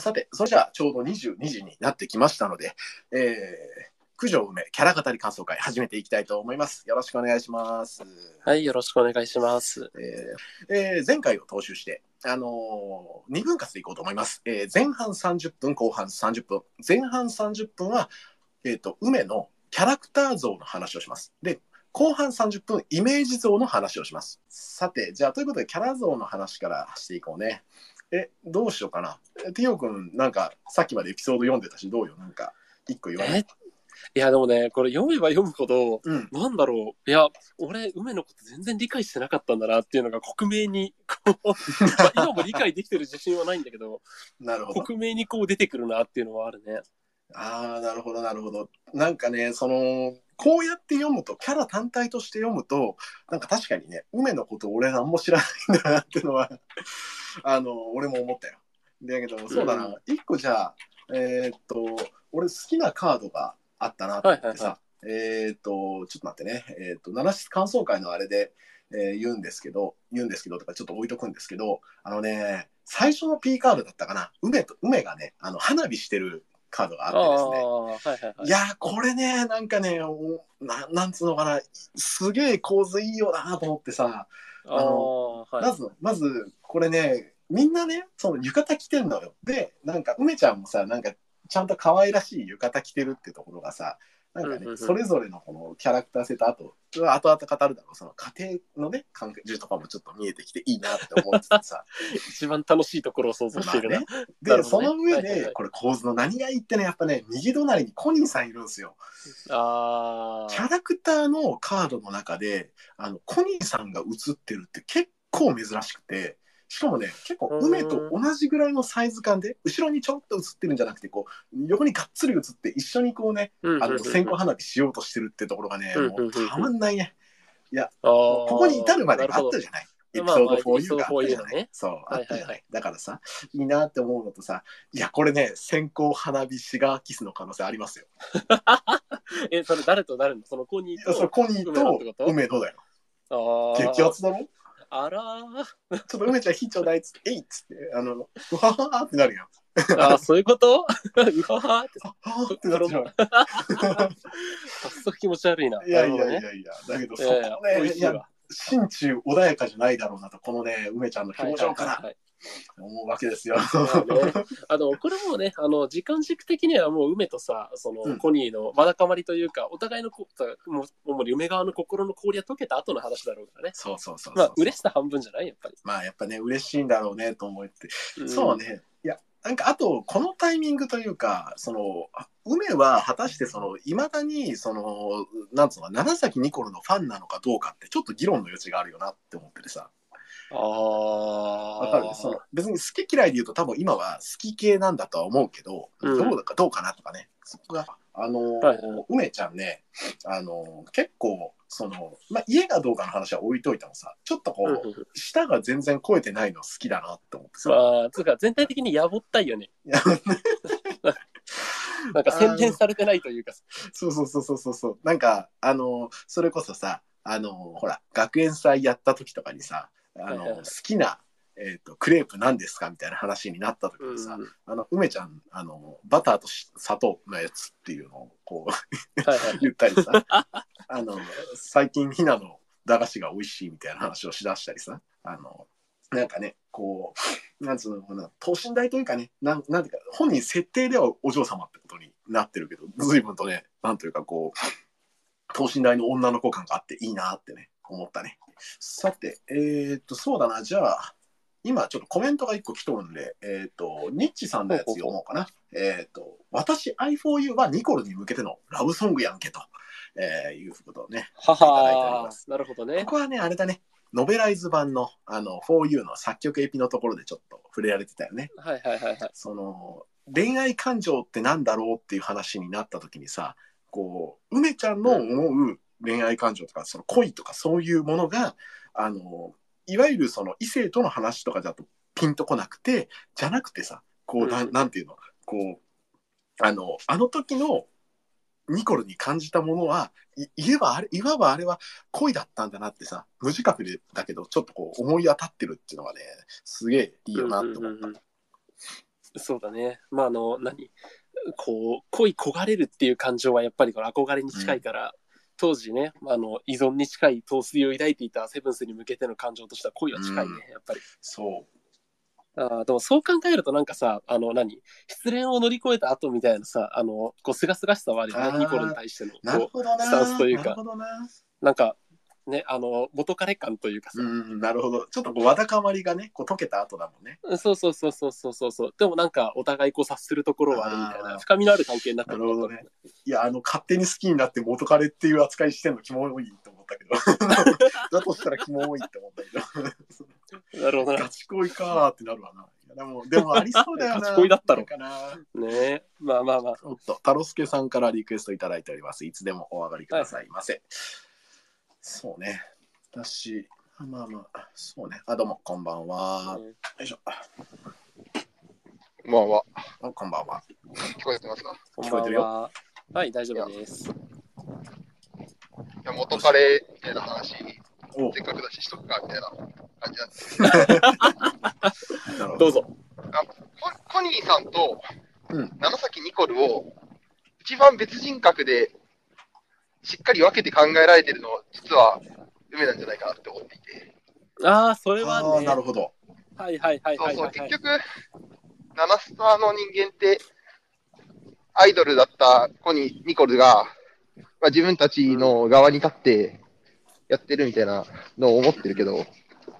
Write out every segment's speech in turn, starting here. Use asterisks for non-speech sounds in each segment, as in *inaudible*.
さて、それじゃあちょうど22時になってきましたので、えー、九条梅キャラ語り感想会始めていきたいと思います。よろしくお願いします。はい、よろしくお願いします。えーえー前回を踏襲して、あのー、2分割でいこうと思います。えー前半30分、後半30分。前半30分は、えっ、と、梅のキャラクター像の話をします。で、後半30分、イメージ像の話をします。さて、じゃあ、ということで、キャラ像の話からしていこうね。え、どうしようかな。えティオ君、なんか、さっきまでエピソード読んでたし、どうよ、なんか、一個言わない？え？いや、でもね、これ読めば読むほど、うん。なんだろう。いや、俺、梅のこと全然理解してなかったんだなっていうのが克明に、こう、*laughs* まあ今も理解できてる自信はないんだけど、なるほど。克明にこう出てくるなっていうのはあるね。ああ、なるほど、なるほど。なんかね、その、こうやって読むと、キャラ単体として読むと、なんか確かにね、梅のこと俺何も知らないんだなっていうのは、*laughs* あの、俺も思ったよ。だけど、そうだうな、一個じゃあ、えーっと、俺好きなカードがあったなと思ってさ、はえーっと、ちょっと待ってね、えーっと、七室感想会のあれで、えー言うんですけど、言うんですけどとかちょっと置いとくんですけど、あのね、最初の P カードだったかな、梅と、梅がね、あの、花火してるカードがあってですね、ー、はいはいはいい。やーこれねなんかねおななんつうのかなすげえ構図いいよなと思ってさ、ああー、はい。まずまずこれねみんなねその浴衣着てんのよでなんか梅ちゃんもさなんかちゃんと可愛らしい浴衣着てるってところがさなんかね、うんうんうんそれぞれのこのキャラクター性とあと後々語るだろうその家庭のね関係とかもちょっと見えてきていいなって思っててさ *laughs* 一番楽しいところを想像しているな。まあね、な *laughs* で、ねその上はいはいはいでこれ構図の何がいいってねやっぱね右隣にコニーさんいるんですよ。ああ。キャラクターのカードの中であのコニーさんが映ってるって結構珍しくてしかもね結構うん。梅と同じぐらいのサイズ感で後ろにちょっと映ってるんじゃなくてこう横にがっつり映って一緒にこうねあの線香花火しようとしてるってところがねうんもうたまんないね。あー。ここに至るまでがあったじゃない。エピソードまあまあエピソー 4U ドがあったじゃ 4U ない、のね。そうあったじゃない、はいはいはい。だからさいいなって思うのとさいやこれね線香花火シガーキスの可能性ありますよ。*laughs* え、それ誰と誰の？そのコニーと。いやそれコニーとと？梅野だよ。ああ。激アツだろ？あらー。ちょっと梅ちゃん火ちょうだいっつって、えいっつって、あの、うわははってなるやん。あーそういうこと？うわーって。ははってなっちゃう。早速気持ち悪いな。いやいやいやいや、だけどそこね、いや美味しいわ。、心中穏やかじゃないだろうなと、このね、梅ちゃんの表情からはいはいはい思うわけですよ。あの、これもね、あの、時間軸的にはもう梅とさ、その、うんコニーのわだかまりというか、お互いのこ、もう、主に梅側の心の氷は溶けた後の話だろうからね。そうそうそうそう。まあ、嬉しさ半分じゃないやっぱり。まあ、やっぱね、嬉しいんだろうねと思って。んそう。ね。いや、なんか、あと、このタイミングというか、その、あ梅は果たして、その、いまだに、その、なんつうのか、長崎ニコルのファンなのかどうかって、ちょっと議論の余地があるよなって思っててさ。ああ。わかる。その別に好き嫌いで言うと多分今は好き系なんだとは思うけど、うん。どうだかどうかなとかね。そこがあのーはい梅ちゃんねあのー結構その、まあ、家がどうかの話は置いといてもさちょっとこう、うんうんうん。舌が全然超えてないの好きだなって思ってさ、まあ、つうか全体的にやぼったいよね。いや *laughs* なんか洗練されてないというか。そうそうそうそうそうそう。なんかあのーそれこそさあのーほら学園祭やった時とかにさあの好きなえー、とクレープ何ですかみたいな話になった時うんにさ、あの梅ちゃんあのバターとし砂糖のやつっていうのをこう。言ったりさあの最近ひなの駄菓子が美味しいみたいな話をしだしたりさあのなんかねこうなんつうのかな等身大というかねなんなんていうか本人設定ではお嬢様ってことになってるけど随分とねなんというかこう等身大の女の子感があっていいなってね思ったねさてえー、っとそうだなじゃあ今ちょっとコメントが一個来とるんで、えっ、と、ニッチさんのやつ読もうかな。えっ、と、私 i4u はニコルに向けてのラブソングやんけと、えーいうことをね。ははなるほどねこ。こはね、あれだね、ノベライズ版のあの 4u の作曲エピのところでちょっと触れられてたよね。はいはいはいはい。その、恋愛感情ってなんだろうっていう話になった時にさ、こう、梅ちゃんの思う恋愛感情とか、その恋とかそういうものが、あの、いわゆるその異性との話とかだとピンとこなくて、じゃなくてさ、こう、ななんていうの、こう、あの、あの時のニコルに感じたものは、い言えばあれ、いわばあれは恋だったんだなってさ、無自覚でだけど、ちょっとこう思い当たってるっていうのがね、すげえいいよなって思った。うんうんうんそうだね。まあ、あの、何？こう、恋焦がれるっていう感情はやっぱりこの憧れに近いから、当時ね、あの、依存に近い陶酔を抱いていたセブンスに向けての感情としては恋は近いね、うんやっぱり。そあーでもそう考えるとなんかさ、あの何、失恋を乗り越えた後みたいなさ、あの、こう、すがすがしさはあるよね、ニコルに対しての。う。なるこほどな。スタンスというかなるほどな。うなんか、ね、あの、元彼感というかさ、うん、なるほど。ちょっとこうわだかまりがね、こう溶けた後だもんね。そうそうそうそうそうそうそう。でもなんかお互いこう察するところはあるみたいな、深みのある関係になってなるほどね。いや、あの、勝手に好きになって元彼っていう扱いしてんのキモいと思ったけど。*laughs* だとしたらキモいって思ったけど。*laughs* なるほどなガ。チ恋かーってなるわな。いやでも、でもありそうだよな。ガチ恋だったろかな。ねまあまあまあ。おっと、タロスケさんからリクエストいただいております。いつでもお上がりくださいませ。そうね。私、まあまあ、そうね。あ、どうも、こんばんは。よいしょ。こんばんは。あこんばんは。聞こえてますか？こん聞こえてるよは。はい、大丈夫です。いや元彼みたいな話、おせっかくだししとくかみたいな感じなんですなるほどうぞ。ココニーさんとうん長崎ニコルを一番別人格でしっかり分けて考えられてるのは実は梅なんじゃないかなって思っていて。ああ、それあはね。ーなるほど。はいはいはいそうそう、はいはい、はい。結局、ナナスターの人間って、アイドルだったコニー、ニコルが、まあ、自分たちの側に立ってやってるみたいなのを思ってるけど、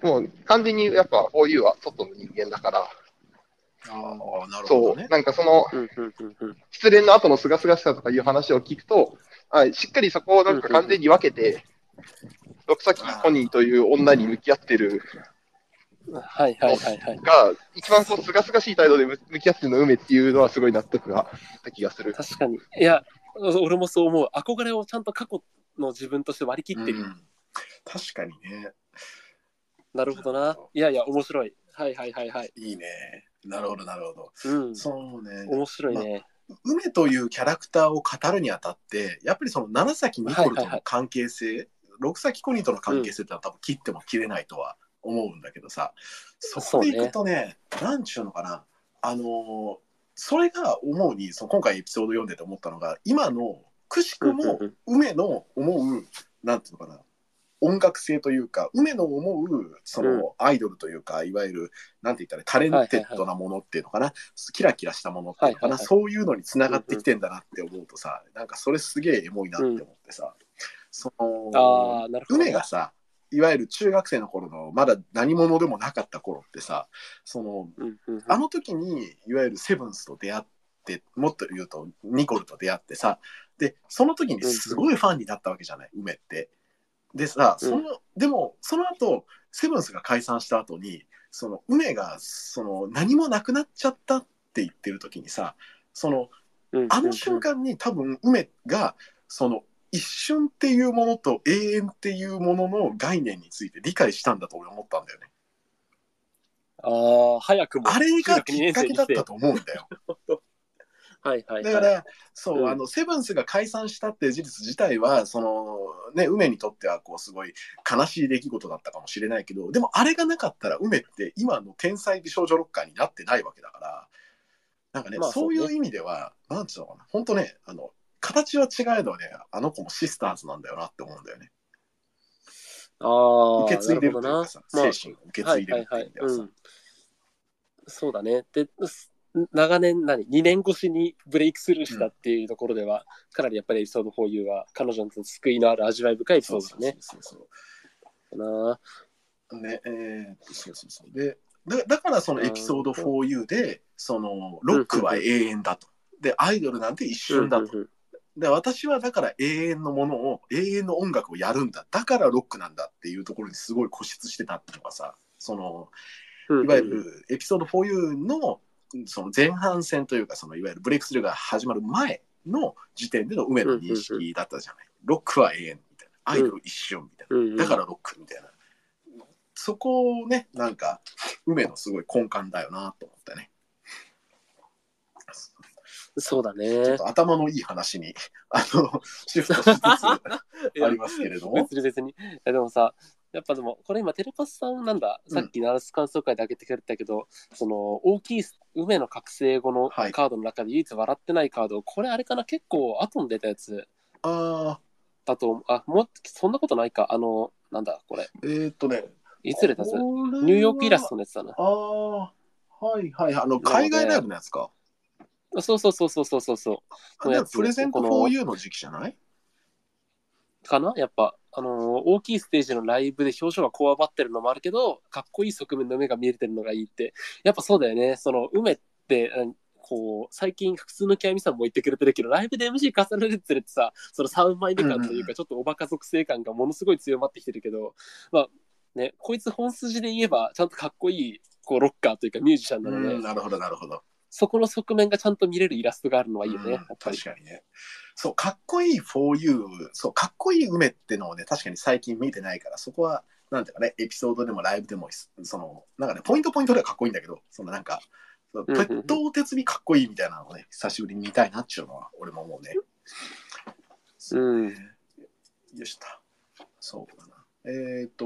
もう完全にやっぱ 4U は外の人間だから、ああ、なるほそう、どね。なんかそのうんうんうんうん。失恋の後のすがすがしさとかいう話を聞くと、あしっかりそこをなんか完全に分けて、六崎コニーという女に向き合ってるはいはいはいはい。が、一番こう、すがすがしい態度で向向き合ってるの梅っていうのはすごい納得がた気がする。確かに。いや、俺もそう思う。憧れをちゃんと過去の自分として割り切ってる。うん確かにね。なるほどな。いやいや、面白い。はいはいはいはい。いいね。なるほど、なるほど。うん。そうね。面白いね。梅というキャラクターを語るにあたって、やっぱりその長崎ニコルとの関係性、六崎コニーとの関係性ってのは多分切っても切れないとは思うんだけどさ、そこでいくとね、なんちゅうのかな、あのーそれが思うに、その今回エピソード読んでて思ったのが、今のくしくもうんうん梅の思う、なんていうのかな、音楽性というか、梅の思う、そのアイドルというか、いわゆる、なんて言ったら、 talented なものっていうのかな、キラキラしたものっていうのかな、そういうのにつながってきてんだなって思うとさ、なんかそれすげえエモいなって思ってさ、その、ああ、なるほど。ウメがさ、いわゆる中学生の頃の、まだ何者でもなかった頃ってさ、その、あの時にいわゆるセブンスと出会ってもっと言うとニコルと出会ってさでその時にすごいファンになったわけじゃないウメって。でさその、でもその後セブンスが解散した後にその梅がその何もなくなっちゃったって言ってる時にさそのうんあの瞬間に多分梅がその一瞬っていうものと永遠っていうものの概念について理解したんだと俺思ったんだよね。ああ、早くも。あれがきっかけだったと。と思うんだよ。*laughs* はいはいはい。だから、そう、うんあの、セブンスが解散したっていう事実自体は、その、ね、梅にとっては、こう、すごい悲しい出来事だったかもしれないけど、でも、あれがなかったら、梅って今の天才美少女ロッカーになってないわけだから、なんかね、まあそういそう意味では、なんていうのかな、本当ね、あの、形は違えどね、あの子もシスターズなんだよなって思うんだよね。ああ、受け継いでるというかさ、まあ精神を受け継いでるっていう意味ではさ。うん。そうだね。で、す長年、何 ?2 年越しにブレイクスルーしたっていうところでは、かなりやっぱりエピソード 4U は彼女にとって救いのある味わい深いエピソードだね。そうそう。かなね、えーそうそうそう。で、だだからそのエピソード 4U で、その、ロックは永遠だと。で、アイドルなんて一瞬だと。うんうんで、私はだから永遠のものを、永遠の音楽をやるんだ。だからロックなんだっていうところにすごい固執してたっていうのがさ、その、うんいわゆるエピソード 4U の、その前半戦というか、そのいわゆるブレイクスルーが始まる前の時点での梅の認識だったじゃない。ロックは永遠みたいな。アイドル一瞬みたいな。うんうんだからロックみたいな。そこをね、なんか、梅のすごい根幹だよなと思ってね。そうだちょっね。と頭のいい話に、あの、シフトしつつ *laughs* ありますけれども。別に別に。いやでもさ、やっぱでも、これ今、テレパスさんなんだ、さっきナラス感想会で挙げてくれたけど、その、大きい梅の覚醒後のはい。カードの中で唯一笑ってないカード、これあれかな、結構後に出たやつ。あだと、あ、もう、そんなことないか、あの、なんだ、これ、ー、えーっとね。いつ出たやつ？ニューヨークイラストのやつだな。ああ、はいはい。あの、海外ライブのやつか。そうそうそうそうそうそうプレゼントこの for you の時期じゃない？かな？やっぱ、あのー大きいステージのライブで表情がこわばってるのもあるけど、かっこいい側面の目が見えてるのがいいって。やっぱそうだよね。その、梅って、うんこう、最近普通の極みさんも言ってくれてるけど、ライブで MC 重ねるにつれてさ、その3枚目感というか、ちょっとおバカ属性感がものすごい強まってきてるけど、まあ、ね、こいつ本筋で言えば、ちゃんとかっこいい、こう、ロッカーというかミュージシャンなので、うんなるほど、なるほど。そこの側面がちゃんと見れるイラストがあるのはいいよね、うんやっぱり。確かにね。そう、かっこいい for you、そう、かっこいい梅ってのをね、確かに最近見てないから、そこは、なんていうかね、エピソードでもライブでも、その、なんかね、ポイントポイントではかっこいいんだけど、そのなんか、鉄頭鉄尾かっこいいみたいなのをね、久しぶりに見たいなっていうのは、俺も思うね。うんよしと。そうだな。えっ、と、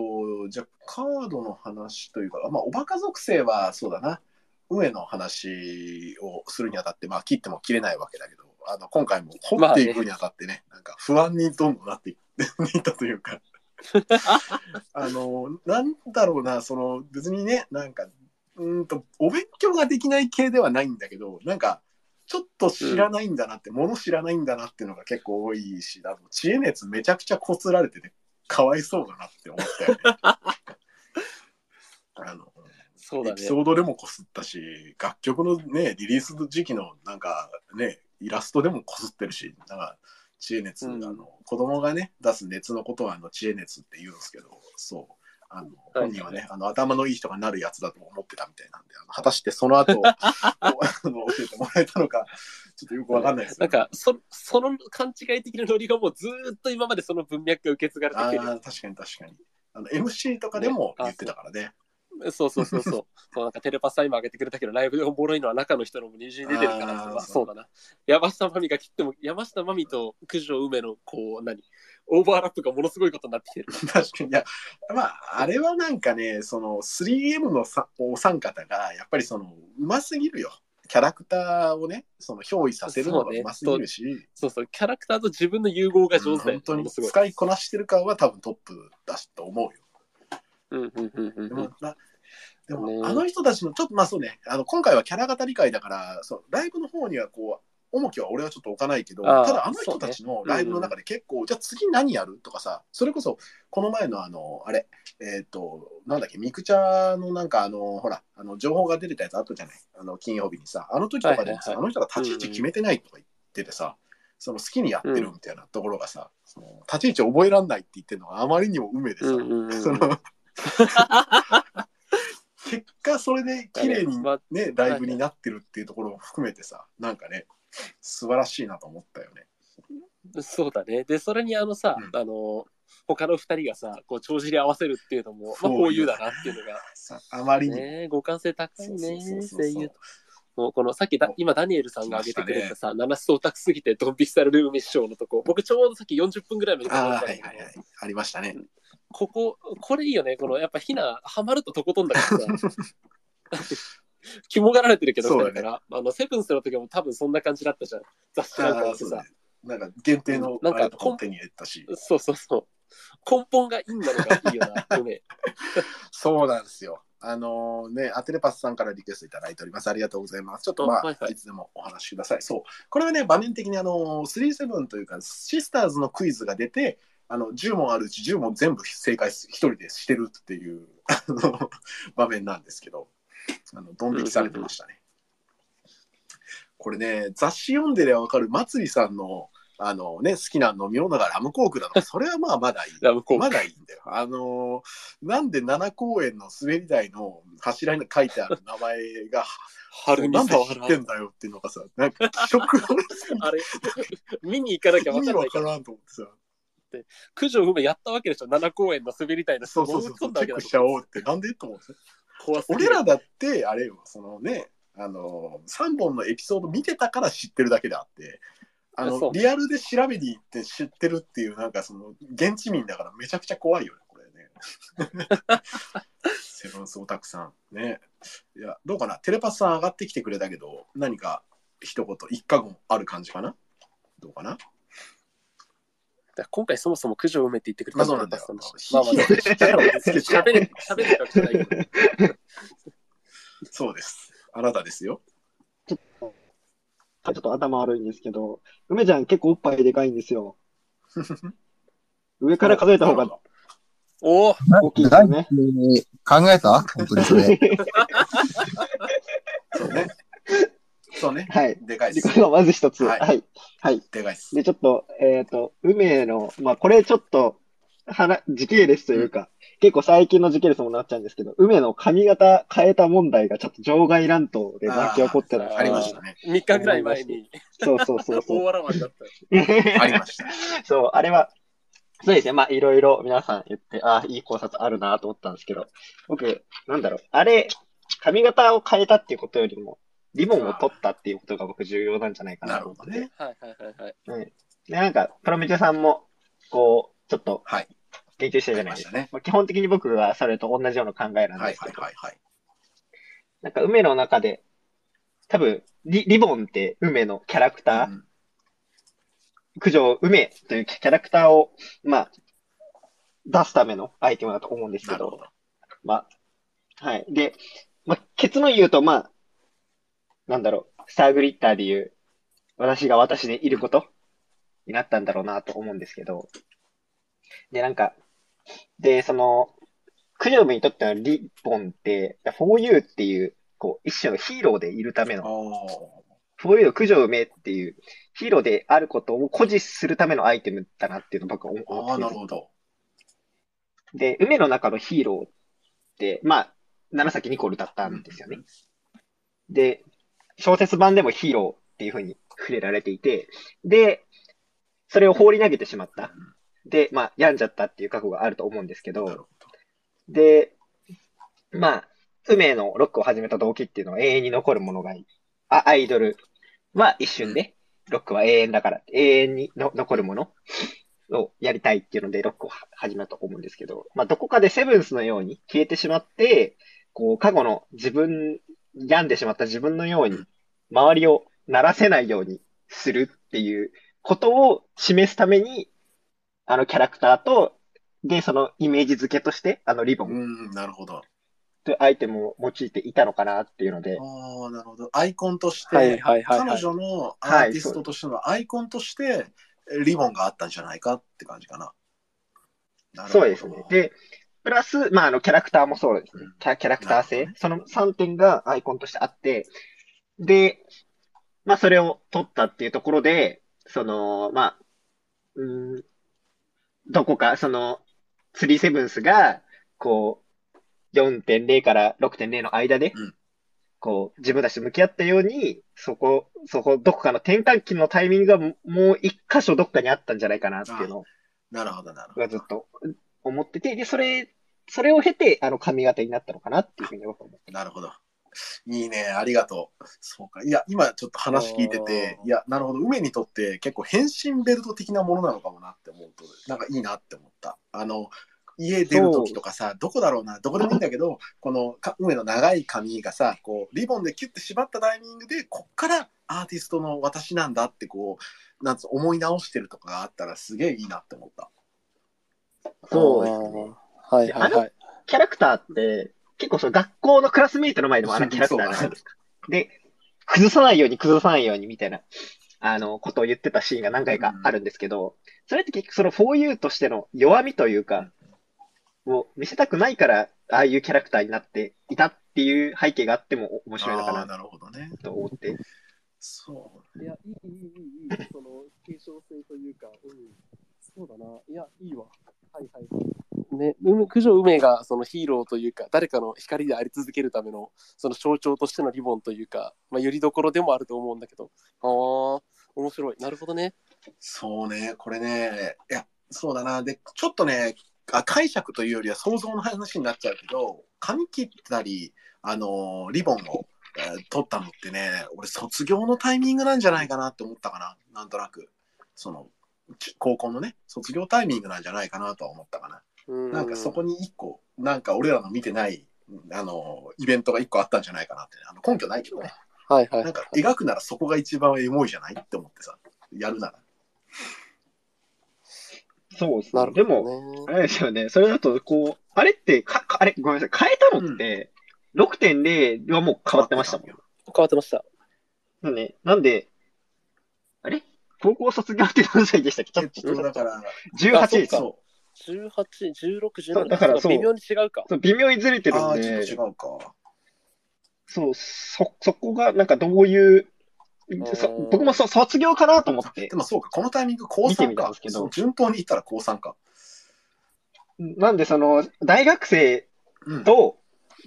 じゃあ、カードの話というか、まあ、おバカ属性はそうだな。上の話をするにあたって、まあ、切っても切れないわけだけど、あの、今回も掘っていくにあたってね、なんか不安にどんどんなっていっ *laughs* たというか、*laughs* あの、なんだろうな、その、別にね、なんか、うーんと、お勉強ができない系ではないんだけど、なんか、ちょっと知らないんだなって、もの知らないんだなっていうのが結構多いし、あの知恵熱めちゃくちゃこすられてて、かわいそうだなって思ったよね。*laughs* あのそうだねエピ。ソードでもこすったし、楽曲のね、リリース時期のなんかね、イラストでもこすってるし、なんか知恵熱、うんあの子供がね、出す熱のことはあの知恵熱って言うんですけど、そう。あの本人はね、あの頭のいい人がなるやつだと思ってたみたいなんで、あの果たしてその後 *laughs* あの教えてもらえたのか、ちょっとよくわかんないですなんかそ、その勘違い的なノリがもうずーっと今までその文脈が受け継がれてあきてる。ー確かに確かに。あの MC とかでも言ってたからね。*laughs* そうそうそうそう。*laughs* そうなんかテレパスタイム上げてくれたけど、ライブでおもろいのは中の人のも二重に出てるからあーまあ、そうだな。山下真美が切っても、山下真美と九条梅の、こう、何？オーバーラップがものすごいことになってきてる。*laughs* 確かに。いや、まあ、あれはなんかね、その 3M のさお三方が、やっぱりその、うますぎるよ。キャラクターをね、その憑依させるのがうますぎるし、そうそう、キャラクターと自分の融合が上手だよ、本当に。使いこなしてる感は多分トップだしと思うよ。うんうんうんうんたちの、ちょっとまあそうね、あの今回はキャラ型理解だから、そうライブの方にはこう、重きは俺はちょっと置かないけど、ただあの人たちのライブの中で結構、じゃあ次何やるとかさ、それこそこの前のあの、あれ、えっ、と、なんだっけ、ミクチャのなんかあの、ほら、あの情報が出てたやつあったじゃない、あの金曜日にさ、あの時とかでもさ、はいはいはい。あの人が立ち位置決めてないとか言っててさ、その好きにやってるみたいなところがさ、その立ち位置覚えらんないって言ってるのがあまりにも梅でさ、うんうんうん。その *laughs* 結果それで綺麗にまあね、ライブになってるっていうところも含めてさ、なんかね、素晴らしいなと思ったよね。そうだね。で、それにあのさ、うん。あの、他の二人がさ、こう、帳尻合わせるっていうのも、まあ、こういうだなっていうのが、さあまりに。も、ね、互換性高いね声優と。もうこのさっきだお今ダニエルさんが挙げてくれたさ、七スオタクすぎてドンピクサルルームショーのとこ、僕ちょうどさっき40分ぐらいまではいはいはい、ありましたね。ここ、これいいよね。このやっぱひな、ハマるととことんだからさ。*laughs* 肝がられてるけど、そうだから。あの、セブンスの時も多分そんな感じだったじゃん。雑誌なんかあはさあそうだね。なんか限定のなんかあれとかも手に入れたし。そうそうそう。根本が陰なのがいいよな、梅。*laughs* そうなんですよ。あのね、アテレパスさんからリクエストいただいております。ありがとうございます。ちょっとまあ、いはいはいつでもお話しください。そう。これはね、場面的にあの、37というか、シスターズのクイズが出て、あの、10問あるうち10問全部正解一人でしてるっていう、*laughs* 場面なんですけど、あの、ドン引きされてましたね。これね、雑誌読んでりゃわかる、まつりさんの、あのね、好きな飲み物がラムコークだとか、それはまあまだいい。ラブコーまだいいんだよ。あのーなんで7公園の滑り台の柱に書いてある名前が、*laughs* 春に触らん。知ってんだよっていうのがさ、なんか気色悪すぎて *laughs* あれ、見に行かなきゃ分かんないか。わかららんと思ってさ、九条梅やったわけでしょ、7公園の滑り台のそうそうそう、チ潜んだわけだェックしちゃおうって、なんでと思って。怖す俺らだって、あれよ、そのね、あのー、3本のエピソード見てたから知ってるだけであって、あそうの、リアルで調べに行って知ってるっていう、なんかその、現地民だからめちゃくちゃ怖いよね、これね。*laughs* セブンスオタクさん。ね。いや、どうかな？テレパスさん上がってきてくれたけど、何か一言、一過言ある感じかな？どうかな？だから今回そもそも九条梅って言ってくれたまあそうなんだよまあまあ、喋れ、喋れるわけじゃないけど。そうです。あなたですよ。ちょっと頭悪いんですけど、梅ちゃん結構おっぱいでかいんですよ。上から数えた方がおお大きいですよね。考えた本当にそれ。*laughs* そうね。そうね。はい。でかいで。ですこれがまず一つ。はいはい。はい。でかいです。で、ちょっと、えっ、と、梅の、まあ、これちょっと、はな、時系列というか、結構最近の時系列もなっちゃうんですけど、梅の髪型変えた問題がちょっと場外乱闘で巻き起こってたありましたね。3日ぐらい前にそうそうそうそ大う。笑わった。*laughs* ありました。*laughs* そう、あれは、そうですね。まあ、いろいろ皆さん言って、ああ、いい考察あるなと思ったんですけど、僕、なんだろう、あれ、髪型を変えたっていうことよりも、リボンを取ったっていうことが僕重要なんじゃないかななると思って。ほどね。はいはいはいはい。で、なんか、プロメテさんも、こう、ちょっとはい。言及してるじゃないですか。まねまあ、基本的に僕はそれと同じような考えなんはいですけど、はいはいはい。なんか梅の中で、多分リ、リボンって梅のキャラクター、うん九条梅というキャラクターを、まあ、出すためのアイテムだと思うんですけど、ど。まあ、はい。で、まあ、結論言うと、まあ、なんだろう、スターグリッターで言う、私が私でいることになったんだろうなと思うんですけど、で、なんか、で、その、九条梅にとってのリボンって、4U っていう、こう、一種のヒーローでいるためあの、ー 4U の九条梅っていうヒーローであることを誇示するためのアイテムだなっていうのを僕は思あー、っててなるほど。で、梅の中のヒーローって、まあ、七崎ニコルだったんですよね。で、小説版でもヒーローっていう風に触れられていて、で、それを放り投げてしまった。で、まあ、病んじゃったっていう過去があると思うんですけど。で、まあ、梅のロックを始めた動機っていうのは永遠に残るものがいい。あ、アイドルは一瞬で、ロックは永遠だから、永遠にの残るものをやりたいっていうのでロックをは始めたと思うんですけど、まあ、どこかでセブンスのように消えてしまって、こう、過去の自分、病んでしまった自分のように、周りをならせないようにするっていうことを示すために、あのキャラクターと、で、そのイメージ付けとして、あのリボンうん、なるほど。というアイテムを用いていたのかなっていうので、ああ、なるほど。アイコンとして、はいはいはいはい彼女のアーティストとしてのアイコンとして、リボンがあったんじゃないかって感じかな。なるほどそうですね。で、プラス、まあ、あの、キャラクターもそうですねうん。キャキャラクター性。その3点がアイコンとしてあって、で、まあ、それを取ったっていうところで、その、まあ、うーん、どこか、その、スリーセブンスが、こう、4.0から6.0の間でうん、こう、自分たちと向き合ったように、そこ、そこ、どこかの転換期のタイミングがももう一箇所どっかにあったんじゃないかなっていうのをなるほど、なるほど。がずっと思ってて、で、それ、それを経て、あの、髪型になったのかなっていうふうに僕は思って。なるほど。いいね、ありがとう。そうか。いや、今ちょっと話聞いてていや、なるほど。梅にとって結構変身ベルト的なものなのかもなって思うと、なんかいいなって思った。あの、家出る時とかさ、どこだろうな、どこでもいいんだけど、このか梅の長い髪がさ、こう、リボンでキュッて縛ったタイミングで、こっからアーティストの私なんだって、こう、なんつう思い直してるとかがあったら、すげえいいなって思った。そうあーはいはいはい。キャラクターって、結構その学校のクラスメイトの前でもあのキャラクターじゃないですか。で、崩さないように崩さないようにみたいな、あの、ことを言ってたシーンが何回かあるんですけど、それって結局その 4U としての弱みというか、を見せたくないから、ああいうキャラクターになっていたっていう背景があっても面白いのかななるほどね。と思って。そう。いや、いい、いい、いい、いい、その、継承性というか、うん、そうだな。いや、いいわ。はいはい。ね、九条梅がそのヒーローというか、誰かの光であり続けるための、その象徴としてのリボンというか、まあ、よりどころでもあると思うんだけど、ああ、面白い。なるほどね。そうね、これね、いや、そうだな。で、ちょっとね、あ解釈というよりは想像の話になっちゃうけど、髪切ったり、あのリボンを、取ったのってね、俺卒業のタイミングなんじゃないかなって思ったかな。なんとなく。その、高校のね、卒業タイミングなんじゃないかなとは思ったかな。うんなんかそこに一個、なんか俺らの見てない、あの、イベントが一個あったんじゃないかなって、あの根拠ないけどね。はいはいなんか描くならそこが一番エモいじゃないって思ってさ、やるなら。そうですね。なるでも、ほどね。あれですよね。それだと、こう、あれって、か、かあれ、ごめんなさい。変えたのって、6.0はもう変わってましたもん。変わってました。なんで、なんで、あれ？高校卒業って何歳でしたっけ？ちょっと、えっと、だから、18です。かそ18、16、17だからそう微妙に違うか。そう微妙にずれてるんで、違うか。そう、そ、そこが、なんかどういう、そうん僕もそ卒業かなと思ってで、もそうか、このタイミング高3見てみたんか順当に言ったら高3か。なんでその、大学生うん。と、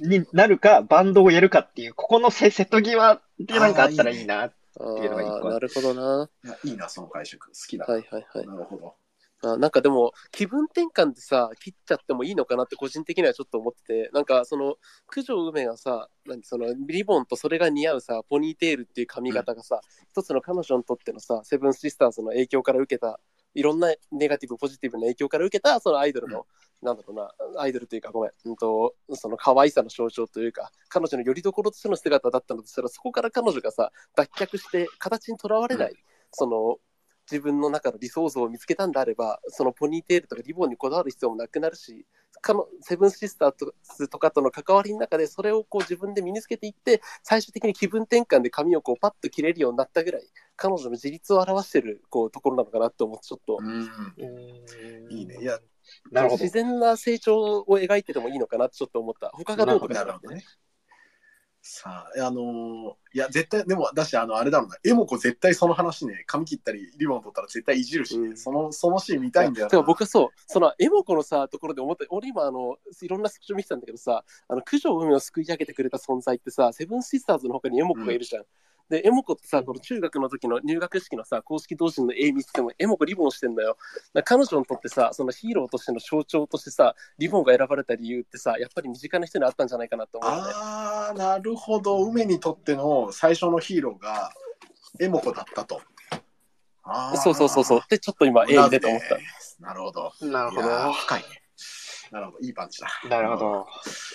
になるか、バンドをやるかっていう、ここのせ瀬戸際でなんかあったらいいな。あていうのが一個あなるほどな。いやいいな、その解釈。好きだ。はいはいはい。なるほど。あなんかでも気分転換でさ切っちゃってもいいのかなって個人的にはちょっと思っててなんかその九条梅がさなんそのリボンとそれが似合うさポニーテールっていう髪型がさ、一つの彼女にとってのさセブンシスターズの影響から受けたいろんなネガティブポジティブな影響から受けたそのアイドルの、なんだろうなアイドルというかごめん、うん、とその可愛さの象徴というか彼女の拠り所としての姿だったのとしたらそこから彼女がさ脱却して形にとらわれない、その自分の中の理想像を見つけたんであればそのポニーテールとかリボンにこだわる必要もなくなるしかのセブンシスターズとかとの関わりの中でそれをこう自分で身につけていって最終的に気分転換で髪をこうパッと切れるようになったぐらい彼女の自立を表してるこうところなのかなって思ってちょっと。うん。いいね。いや、なるほど自。然な成長を描いててもいいのかなってちょっと思った他がどうとかじゃなくてね。さあ、あのーいや、絶対、でも、だし、あの、あれだろうな、エモコ絶対その話ね、髪切ったり、リボン取ったら絶対いじるしね、うんその、そのシーン見たいんだよな。でも僕はそう、そのエモコのさ、ところで思って、俺今、あの、いろんなスクショ見てたんだけどさ、あの、九条海を救い上げてくれた存在ってさ、セブンシスターズの他にエモコがいるじゃん。で、エモコってさ、この中学の時の入学式のさ、公式同士の絵見てても、エモコリボンしてんだよ。だ彼女にとってさ、そのヒーローとしての象徴としてさ、リボンが選ばれた理由ってさ、やっぱり身近な人にあったんじゃないかなと思うのね。あー、なるほど。梅にとっての最初のヒーローが、エモコだったと。あーそうそうそうそう。で、ちょっと今、絵見てて思った。なるほど。なるほど。深いね。なるほど。いいパンチだ。なるほど。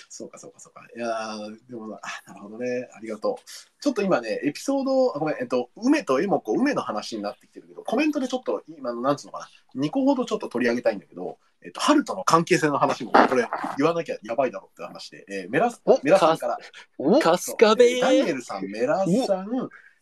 そうか、そうか、そうか。いやーでもな、あなるほどね。ありがとう。ちょっと今ね、エピソード、あごめん、えっと、梅とエモコ、梅の話になってきてるけど、コメントでちょっと、今の、なんつうのかな、2個ほどちょっと取り上げたいんだけど、えっと、春との関係性の話も、これ、言わなきゃやばいだろって話で、えーメラメラさんから、おカスカベそうえーダニエールさん、メラさん、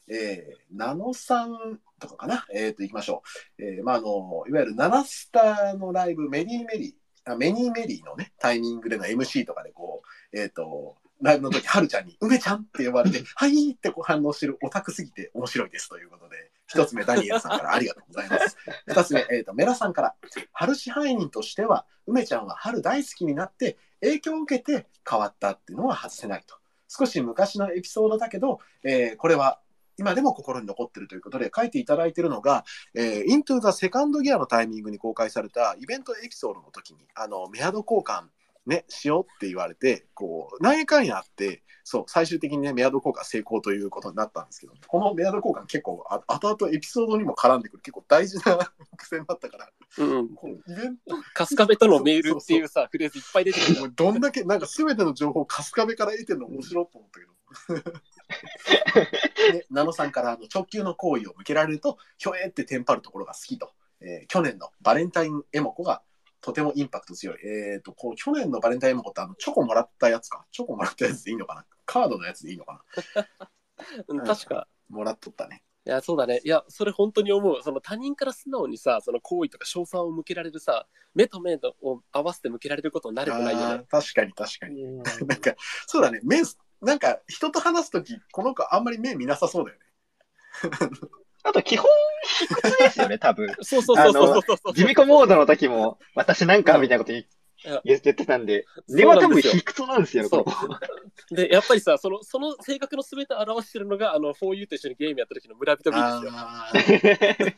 えーナノさんとかかな、えっ、と、行きましょう。えーまあ、あの、いわゆるナナスターのライブ、メリーメリー、あメニーメリーのね、タイミングでの MC とかでこう、えっ、と、ライブの時、はるちゃんに、梅ちゃんって呼ばれて、*laughs* はいってこう反応してるオタクすぎて面白いですということで、一つ目、ダニエルさんからありがとうございます。二つ目、えっ、と、メラさんから、春支配人としては、梅ちゃんは春大好きになって、影響を受けて変わったっていうのは外せないと。少し昔のエピソードだけど、えーこれは今でも心に残ってるということで書いていただいているのが、えー、Into the Second Gear のタイミングに公開されたイベントエピソードの時に、あの、メアド交換ね、しようって言われて、こう、何やかんやあって、そう、最終的にね、メアド交換成功ということになったんですけど、このメアド交換結構、あ後々エピソードにも絡んでくる、結構大事な伏線だったから、うんイベントカスカベとのメールっていうさ、フレーズいっぱい出てくる。どんだけ、なんか全ての情報を春日部から得てるの面白いと思ったけど。で、ナノさんからあの直球の行為を向けられると、ひょえってテンパるところが好きと。えー去年のバレンタインエモコがとてもインパクト強い。えっ、と、こう去年のバレンタインエモコってあのチョコもらったやつか。チョコもらったやつでいいのかなカードのやつでいいのかな *laughs* うん確か。もらっとったね。いや、そうだね。いや、それ本当に思う。その他人から素直にさ、その行為とか賞賛を向けられるさ、目と目を合わせて向けられることに慣れてないよね。確かに確かに。*laughs* なんか、そうだね。目、なんか人と話すとき、この子あんまり目見なさそうだよね。あと、基本、卑屈ですよね、多分。*laughs* そうそうそうそうそうそう。地味子モードの時も、私なんかみたいなこと言や言ってたんで、多分卑屈なんですよ、で、やっぱりさ、その、その性格の全てを表してるのが、あの、4U と一緒にゲームやった時の村人 B ですよ。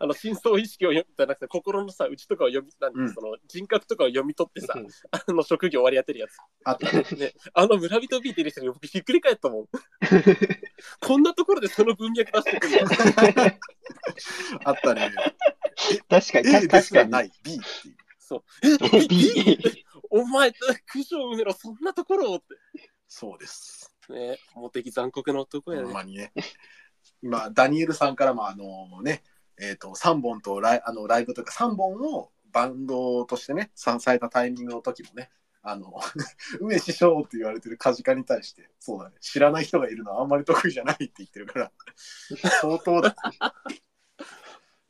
あの、真相意識を読みじゃなくて、心のさ、内とかを読み、なんてうんその人格とかを読み取ってさ、うんあの、職業割り当てるやつ。あったね。ね、あの村人 B って言う人に僕ひっくり返ったもん。*laughs* こんなところでその文脈出してくるの？あったね。*laughs* 確かに、確かに。ない B っていう。そう。え?お前、九条梅のそんなところって。そうです。ね、モテ期残酷な男やね。ほんまにね。今、ダニエルさんからも、あのね、えっ、と、3本とライあのライブというか、3本をバンドとしてね、さされたタイミングの時もね、あの、*laughs* 梅師匠って言われてるカジカに対して、そうだね、知らない人がいるのはあんまり得意じゃないって言ってるから、相当だ。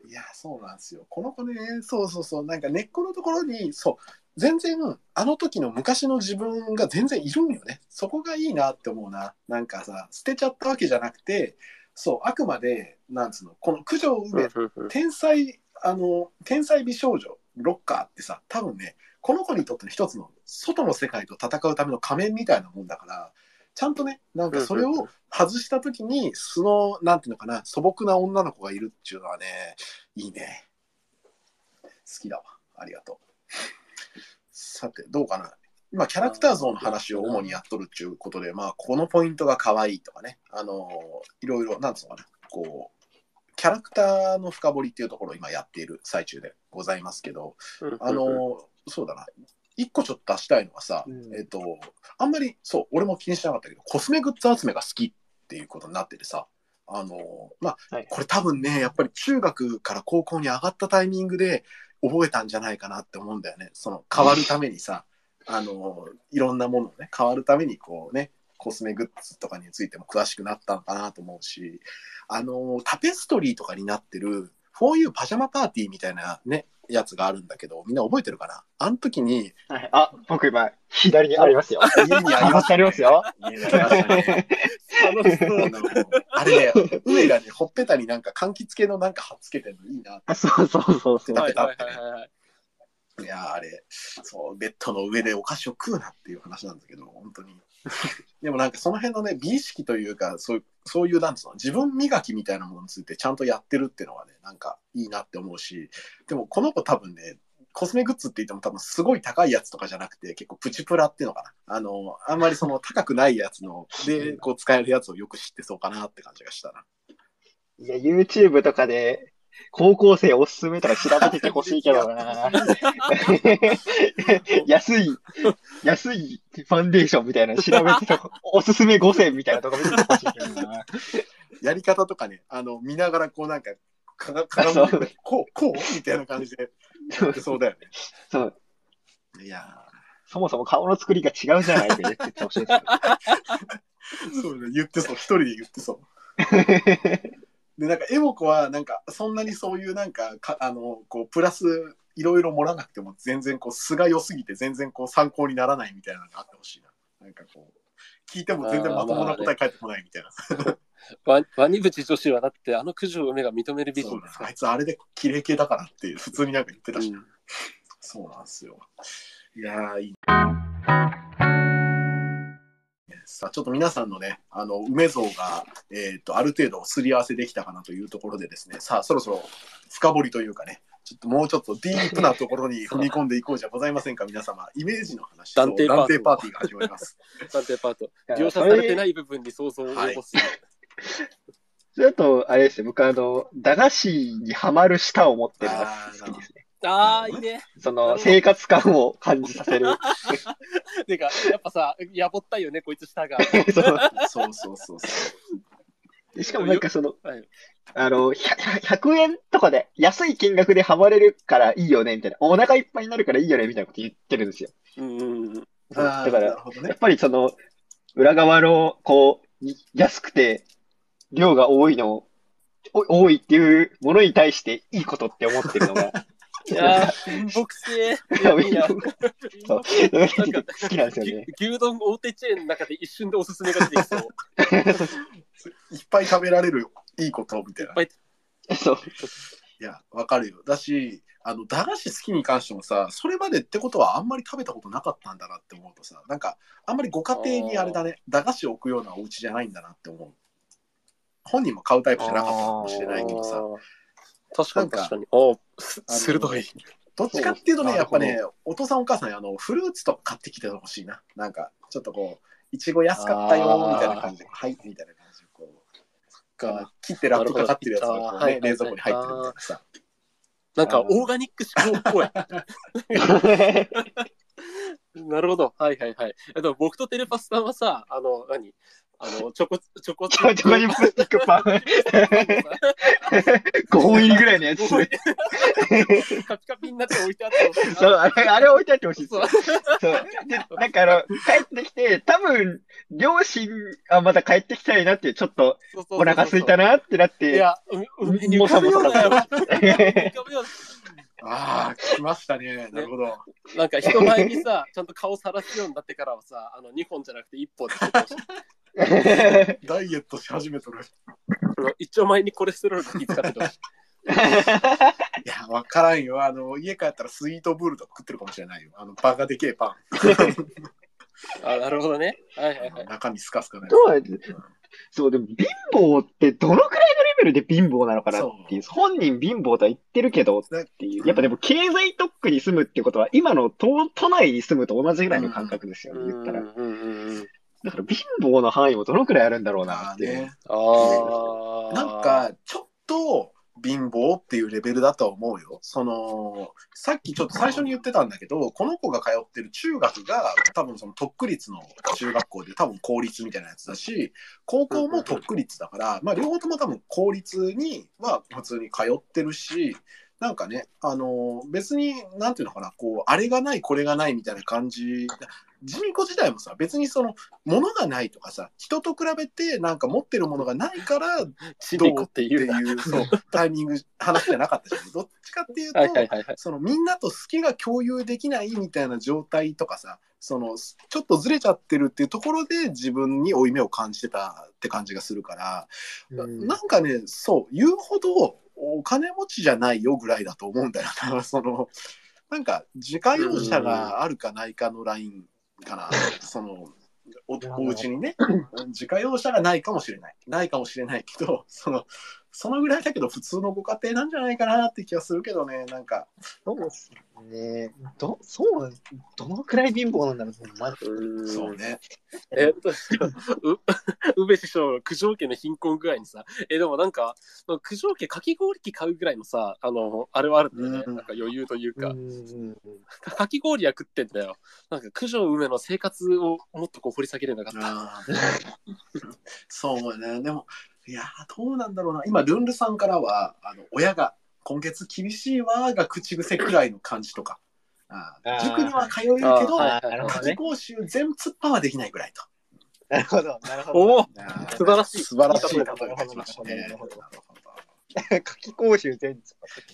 いや、そうなんですよ。この子ね、そうそうそう、なんか根っこのところに、そう、全然、あの時の昔の自分が全然いるんよね。そこがいいなって思うな。なんかさ、捨てちゃったわけじゃなくて、そう、あくまで、なんつうの、この九条梅、天才、あの、天才美少女、ロッカーってさ、多分ね、この子にとっての一つの外の世界と戦うための仮面みたいなもんだから、ちゃんとね、なんかそれを外した時に、その、なんていうのかな、素朴な女の子がいるっていうのはね、いいね。好きだわ。ありがとう。さて、どうかな。今、キャラクター像の話を主にやっとるっていうことで、まあ、このポイントが可愛いとかね、あの、いろいろ、なんつうのかな、こう、キャラクターの深掘りっていうところを今やっている最中でございますけど、あの、そうだな。一個ちょっと出したいのはさ、うんえっ、と、あんまり、そう、俺も気にしなかったけど、コスメグッズ集めが好きっていうことになっててさ、あの、まあ、はいこれ多分ね、やっぱり中学から高校に上がったタイミングで覚えたんじゃないかなって思うんだよね。その変わるためにさ、あの、いろんなものをね、変わるためにこうね、コスメグッズとかについても詳しくなったのかなと思うし、あの、タペストリーとかになってる、For You パジャマパーティーみたいなね、やつがあるんだけど、みんな覚えてるかな？あの時に、はいあ、僕今、左にありますよ。家にありまありますよ。家にありましたね。楽しそうあのあれね、梅がね、ほっぺたになんか柑橘系のなんか貼っつけてるのいいなってあそうそうそうそう。はいはいはいはい。いやーあれ、そう、ベッドの上でお菓子を食うなっていう話なんだけど、本当に。*laughs* でもなんかその辺のね、美意識というか、そういう、そういうなんつうの、自分磨きみたいなものについてちゃんとやってるっていうのはね、なんかいいなって思うし、でもこの子多分ね、コスメグッズって言っても多分すごい高いやつとかじゃなくて、結構プチプラっていうのかな。あの、あんまりその高くないやつの、で、こう使えるやつをよく知ってそうかなって感じがしたな。いや、YouTube とかで、高校生おすすめとか調べててほしいけどな。*laughs* 安い、安いファンデーションみたいなの調べてて、おすすめ5選みたいなとこ見ててほしいけどな。やり方とかね、あの、見ながらこうなんか、かが、かがむこう、こうみたいな感じでそうだよね。そう。いやそもそも顔の作りが違うじゃないって言っててほしいですけど。ーそうね、言ってそう、一人で言ってそう。で、なんか、エモコは、なんか、そんなにそういう、なんか、かあの、こう、プラス、いろいろ盛らなくても、全然、こう、素が良すぎて、全然、こう、参考にならないみたいなのがあってほしいな。なんかこう、聞いても全然まともな答え返ってこないみたいな。ワワニブチ女子はだってあの九条梅が認めるべきそうですかあいつあれで綺麗系だからって普通になんか言ってたし、うんそうなんですよ。いやー、いい。さあ、ちょっと皆さんのね、あの、梅像が、えっ、と、ある程度すり合わせできたかなというところでですね、さあ、そろそろ深掘りというかね、ちょっともうちょっとディープなところに踏み込んでいこうじゃございませんか、皆様。イメージの話と断定パーティーが始まります。*laughs* 探偵パート。や描写されてない部分に想像を及ぼす。*laughs* ちょっと、あれですよ、僕あの、駄菓子にはまる舌を持ってるのが好きですね。ああ、いいね。その、生活感を感じさせる。*laughs* てか、やっぱさ、やぼったいよね、こいつ舌が。*laughs* そうそうそうそうそう。しかもなんかその、はいあの、100 100円とかで安い金額でハマれるからいいよね、みたいな。お腹いっぱいになるからいいよね、みたいなこと言ってるんですよ。うんうんうん。だからね。やっぱりその、裏側の、こう、安くて、量が多いの、お多いっていうものに対していいことって思ってるのが、いやー、貧乏くせえ。いやいや、そう好きなんですよね。牛丼大手チェーンの中で一瞬でおすすめが出てきそう。*laughs* いっぱい食べられるいいことみたいな。いっぱそう。いや、わかるよ。だし、あの、駄菓子好きに関してもさ、それまでってことはあんまり食べたことなかったんだなって思うとさ、なんか、あんまりご家庭にあれだね、駄菓子を置くようなお家じゃないんだなって思う。本人も買うタイプじゃなかったかもしれないけどさ、確かに確かに。お鋭い。どっちかっていうとね、やっぱね、お父さんお母さんにあの、フルーツとか買ってきてほしいな。なんか、ちょっとこう、いちご安かったよ、みたいな感じで、はい、みたいな感じで、こう、が切ってラップかかってるやつがね、なるほど冷蔵庫に入ってるみたいなさ。なんかオーガニック思考っぽい。*laughs* なるほど。はいはいはい。えっと、僕とテレパスさんはさ、あの、何？あの、チョコ、チョコ、ちょ、ちょこにプラスチックパン。5本入りぐらいのやつ。そう、カピカピになって置いてあってほしいあれ、あれ置いてあってほしい。そうそう。で、なんかあの、帰ってきて、多分、両親、あ、まだ帰ってきたいなって、ちょっと、そうそうそうお腹空いたなってなって、いや、う海に浮かぶようなよ。浮かぶようああ、来ましたね。なるほど。ななんか人前にさ、ちゃんと顔さらすようになってからはさ、あの2本じゃなくて1本でダイエットし始めとる。一丁前にコレステロール気使っててほしい。*laughs* いや、わからんよ。あの、家帰ったらスイートブルとか食ってるかもしれないよ。あの、バカでけえパ *laughs* あ、なるほどね。はいはいはいン。。中身スカスカね。そうそう、でも貧乏ってどのくらいのレベルで貧乏なのかなっていう。本人貧乏とは言ってるけどっていう。やっぱでも経済特区に住むってことは、今の都都内に住むと同じぐらいの感覚ですよね、言ったら。だから貧乏の範囲もどのくらいあるんだろうなまあって。ね。ああ。なん、か、ちょっと貧乏っていうレベルだとは思うよ。その、さっきちょっと最初に言ってたんだけど、この子が通ってる中学が多分その特区立の中学校で多分公立みたいなやつだし、高校も特区立だから、まあ両方とも多分公立には普通に通ってるし、なんかね、あの別に、なんていうのかな、こう、あれがない、これがないみたいな感じ。ジミコ自体もさ、別にその、物がないとかさ、人と比べて、なんか持ってるものがないから、チリコってっていうう *laughs* そうタイミング話じゃなかったじゃん。どっちかっていうと、はいはいはいはい。そのみんなと好きが共有できないみたいな状態とかさそのちょっとずれちゃってるっていうところで自分に負い目を感じてたって感じがするから、うんなんかねそう言うほどお金持ちじゃないよぐらいだと思うんだよなそのなんか自家用車があるかないかのラインかな、*laughs* そのおお家にね自家用車がないかもしれない。ないかもしれないけどそのそのぐらいだけど普通のご家庭なんじゃないかなって気がするけどねなんかそうですね。ど、そう、どのくらい貧乏なんだろう、マジで。うんそうね。えっと、う、宇部師匠、九条家の貧困具合にさ、え、でもなんか、九条家かき氷機買うぐらいのさ、あの、あれはあるんだよね。うんなんか余裕というか、うんかかき氷は食ってんだよ。なんか九条梅の生活をもっとこう掘り下げれなかった。そうね。でも、いやー、どうなんだろうな。今、ルンルさんからは、あの親が今月厳しいわーが口癖くらいの感じとか。あ塾には通えるけど、夏期。講習全突破はできないぐらいと。なるほど、なるほど。素晴らしい素晴らしいなるほどが来ましたね。なるほどなるほど夏季講習全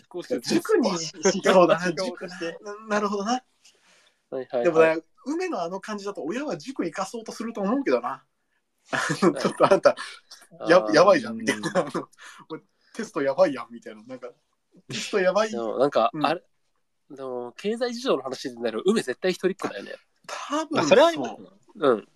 講習 *laughs* 塾に、修そうだな、塾なとして。なるほどな。はいはい、でもね、梅のあの感じだと親は塾行かそうとすると思うけどな。ちょっとあんた、ややばいじゃんみたいな。*laughs* テストやばいやんみたいな。なんか、テストやばい？で。もなんか、うんあれ、でも経済事情の話になる梅絶対一人っ子だよね。多分まあ、それはそううん。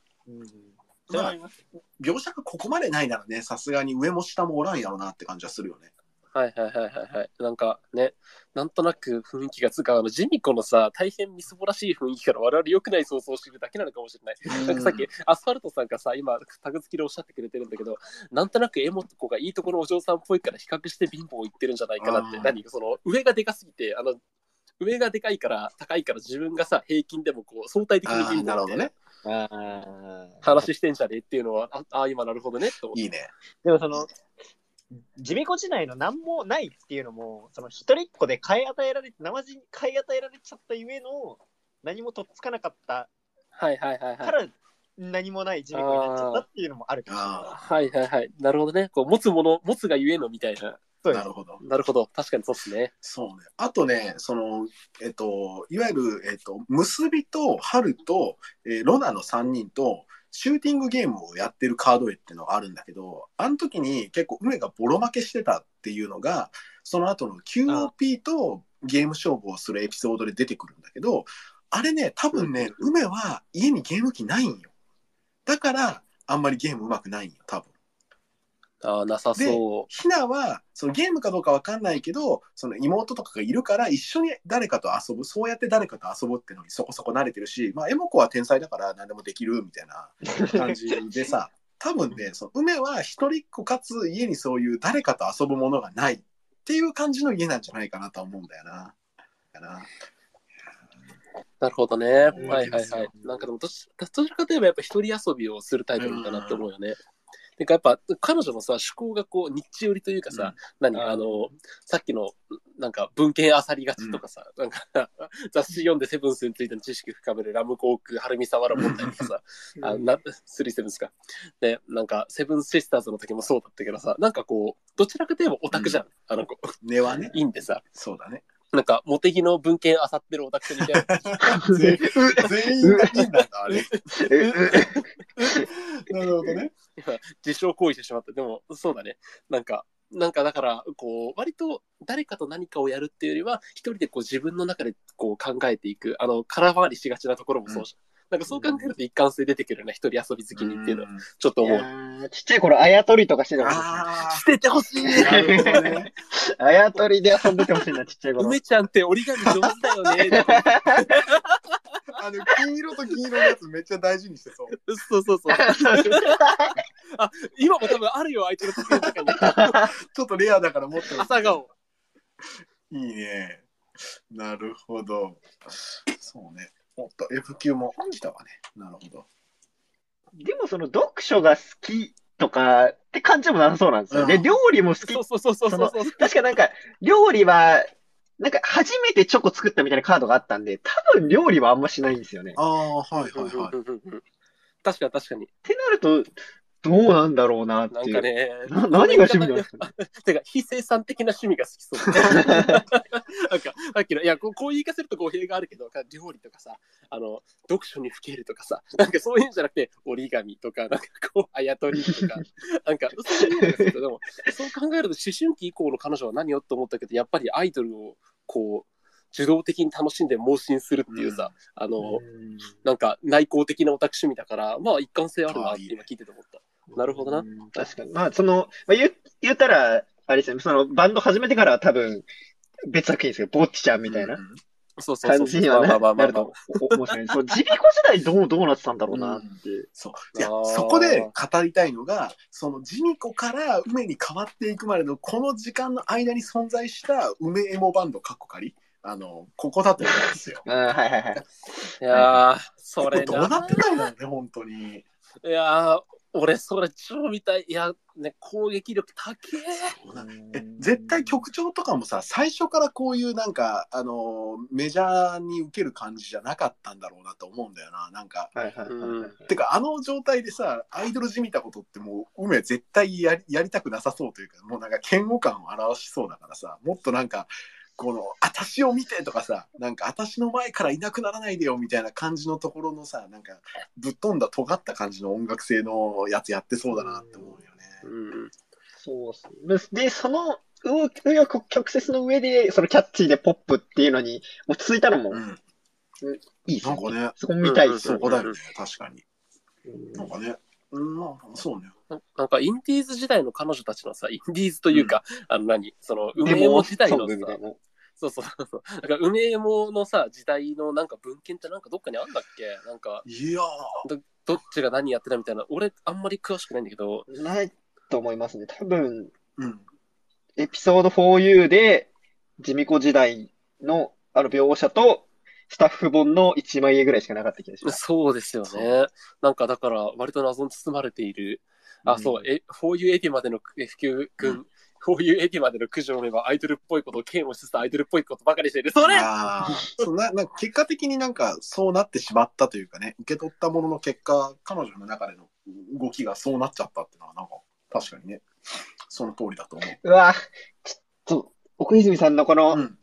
ます。描写がここまでないならね、さすがに上も下もおらんやろなって感じはするよね。はいはいはいはいはい。なんかね、なんとなく雰囲気がつうか、あのジミコのさ、大変みすぼらしい雰囲気から我々良くない想像をしてるだけなのかもしれない。なんかさっき、アスファルトさんがさ、今、タグ付きでおっしゃってくれてるんだけど、なんとなくエモ子がいいところお嬢さんっぽいから比較して貧乏を言ってるんじゃないかなって何その、上がでかすぎて、あの、上がでかいから高いから自分がさ、平均でもこう、相対的に貧乏みたいななるほどね。話してんじゃねえっていうのは、ああー、今なるほどねって思って。いいね。でもその、地味子時代の何もないっていうのも、その一人っ子で買い与えられ、生地に買い与えられちゃったゆえの、何もとっつかなかったはいはいはいはい。から、何もない地味子になっちゃったっていうのもあるかもしれない。あはいはいはい。なるほどね。こう持つもの、持つがゆえのみたいな。あ、そうですなるほど。なるほど。確かにそうっすね。そうね。あとね、その、えっと、いわゆる、えっと、結びと春と、えーロナの3人と、シューティングゲームをやってるカード絵っていうのがあるんだけど、あの時に結構梅がボロ負けしてたっていうのが、その後の QOP とゲーム勝負をするエピソードで出てくるんだけど、あれね、多分ね、梅は家にゲーム機ないんよ。だから、あんまりゲーム上手くないんよ、多分。ああ、なさそひなはそのゲームかどうかわかんないけどその妹とかがいるから一緒に誰かと遊ぶそうやって誰かと遊ぶっていうのにそこそこ慣れてるし、まあ、エモ子は天才だから何でもできるみたいな感じでさ *laughs* 多分ねその梅は一人っ子かつ家にそういう誰かと遊ぶものがないっていう感じの家なんじゃないかなとは思うんだよな。かななるほどね。うんはいはいはい。なんかでもどち、どちらかといえばやっぱ一人遊びをするタイプなんだなって思うよね。てかやっぱ彼女のさ、趣向がこう、日中寄りというかさ、何あの、さっきの、なんか文献あさりがちとかさ、なんか *laughs* 雑誌読んでセブンスについての知識深めるラムコーク、ハルミサワラ問題とかさ、あなスリーセブンスか。で、なんか、セブンシスターズの時もそうだったけどさ、なんかこう、どちらかといえばオタクじゃん。あの子、根はね。い *laughs* いんでさ、そうだね。なんか、モテギの文献あさってるオタクと似てる。全全員がいいんだあれ。なるほどね。今自傷行為してしまった。でも、そうだね。なんか、なんかだから、こう、割と誰かと何かをやるっていうよりは、一人でこう自分の中でこう考えていく、あの、空回りしがちなところもそうじゃん。なんかそう考えると一貫性出てくるよね、一人遊び好きにっていうのは、んちょっと思う。ちっちゃい頃、あやとりとかしてたあしててほしいあ、やとりで遊んでてほしいな、ちっちゃい頃。梅ちゃんって折り紙上手だよね。*laughs* あの、金色と金色のやつめっちゃ大事にしてそう。そうそうそう。あ、今も多分あるよ、相手の机の中に。*laughs* ちょっとレアだから持ってる朝顔。いいね。なるほど。そうね。もっと F 級も来たわね。なるほど。でもその読書が好きとかって感じでもなさそうなんですよ。で、うん料理も好きそうそうそうそうそうそう。確かなんか、料理は、なんか初めてチョコ作ったみたいなカードがあったんで、多分料理はあんましないんですよね。っああ、はいはいはい。確かに確かに。てなると、どうなんだろうなっていう。なんかね。な何が趣味なんですかね？てか、非生産的な趣味が好きそう。*laughs* なんか、さっきの、いや、こうこう言いかせると語弊があるけど、料理とかさ、あの、読書にふけるとかさ、なんかそういうんじゃなくて、折り紙とか、なんかこう、あやとりとか、*laughs* なんか、そういうのが好きでも、そう考えると、思春期以降の彼女は何よと思ったけど、やっぱりアイドルを、こう、受動的に楽しんで盲信するっていうさ、あの、うんなんか内向的なオタク趣味だから、まあ一貫性あるなって今聞いてて思った。なるほどな。うん確かに。まあ、その、まあ、言う言ったら、あれですね、そのバンド始めてからは多分、別作品ですよ。ぼっちちゃんみたいなうんそうそうそう。感じにはなまあまあまあまあなるとお面白い。そう、ジビコ時代どう、どうなってたんだろうなっていう。そう。いやそこで語りたいのが、そのジミコから梅に変わっていくまでのこの時間の間に存在した梅エモバンドカッコ仮。あの、ここだと思うんですよ。あ *laughs* ーはいはいはい。いやー、それどうなってたんだろうね、本当に。いやー、俺それ超見たい。いや、ね、攻撃力高え。え絶対曲調とかもさ最初からこういうなんかあのメジャーに受ける感じじゃなかったんだろうなと思うんだよななんかはいはいはいはい。てかあの状態でさアイドルじみたことってもう梅絶対やりやりたくなさそうというかもうなんか嫌悪感を表しそうだからさもっとなんかこの「私を見て」とかさなんか「私の前からいなくならないでよ」みたいな感じのところのさなんかぶっ飛んだ尖った感じの音楽性のやつやってそうだなって思うよね。うん。そうっす。で、その、紆余曲折の上で、そのキャッチーでポップっていうのに落ち着いたのもうん、いいっすね。なんかねそこ見たいっすよそこだよね確かに。なんかね、うん、まあ、そうね。ななんかインディーズ時代の彼女たちのさ、インディーズというか、あの何？その、デ梅エモモ時代のさ。そうそうそう。か梅エモのさ、時代のなんか文献ってなんかどっかにあんだっけ？なんか、いやー、どっちが何やってたみたいな。俺、あんまり詳しくないんだけど、ないと思いますね。多分、うん。エピソード 4U で、ジミコ時代のあの描写と、スタッフ本の1枚絵ぐらいしかなかった気がします。そうですよそね。なんかだから、割と謎に包まれている。あ、そう、え、4U エディまでの FQ 君、4U エディまでの九条めはアイドルっぽいことを嫌悪しつつアイドルっぽいことばかりしている。それ。あーそうな *laughs* なんか結果的になんかそうなってしまったというかね、受け取ったものの結果、彼女の中での動きがそうなっちゃったっていうのは、なんか確かにね、その通りだと思う。うわちょっと、奥泉さんのこの、うん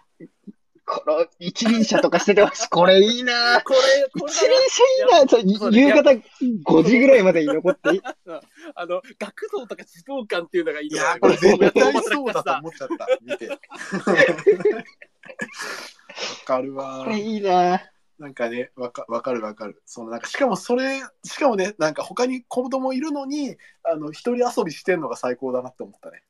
この一輪車とかしててほしい。*laughs* これいいなこれ、これ一輪車いいな夕方5時ぐらいまでに残って、*laughs* あの、学童とか児童館っていうのがいいいやー、これ絶対そうだとさ思っちゃった。見て。*laughs* わかるわこれいいななんかね、わかわかるわかる。そのなんかしかもそれ、しかもね、なんか他に子供いるのに、あの、一人遊びしてんのが最高だなって思ったね。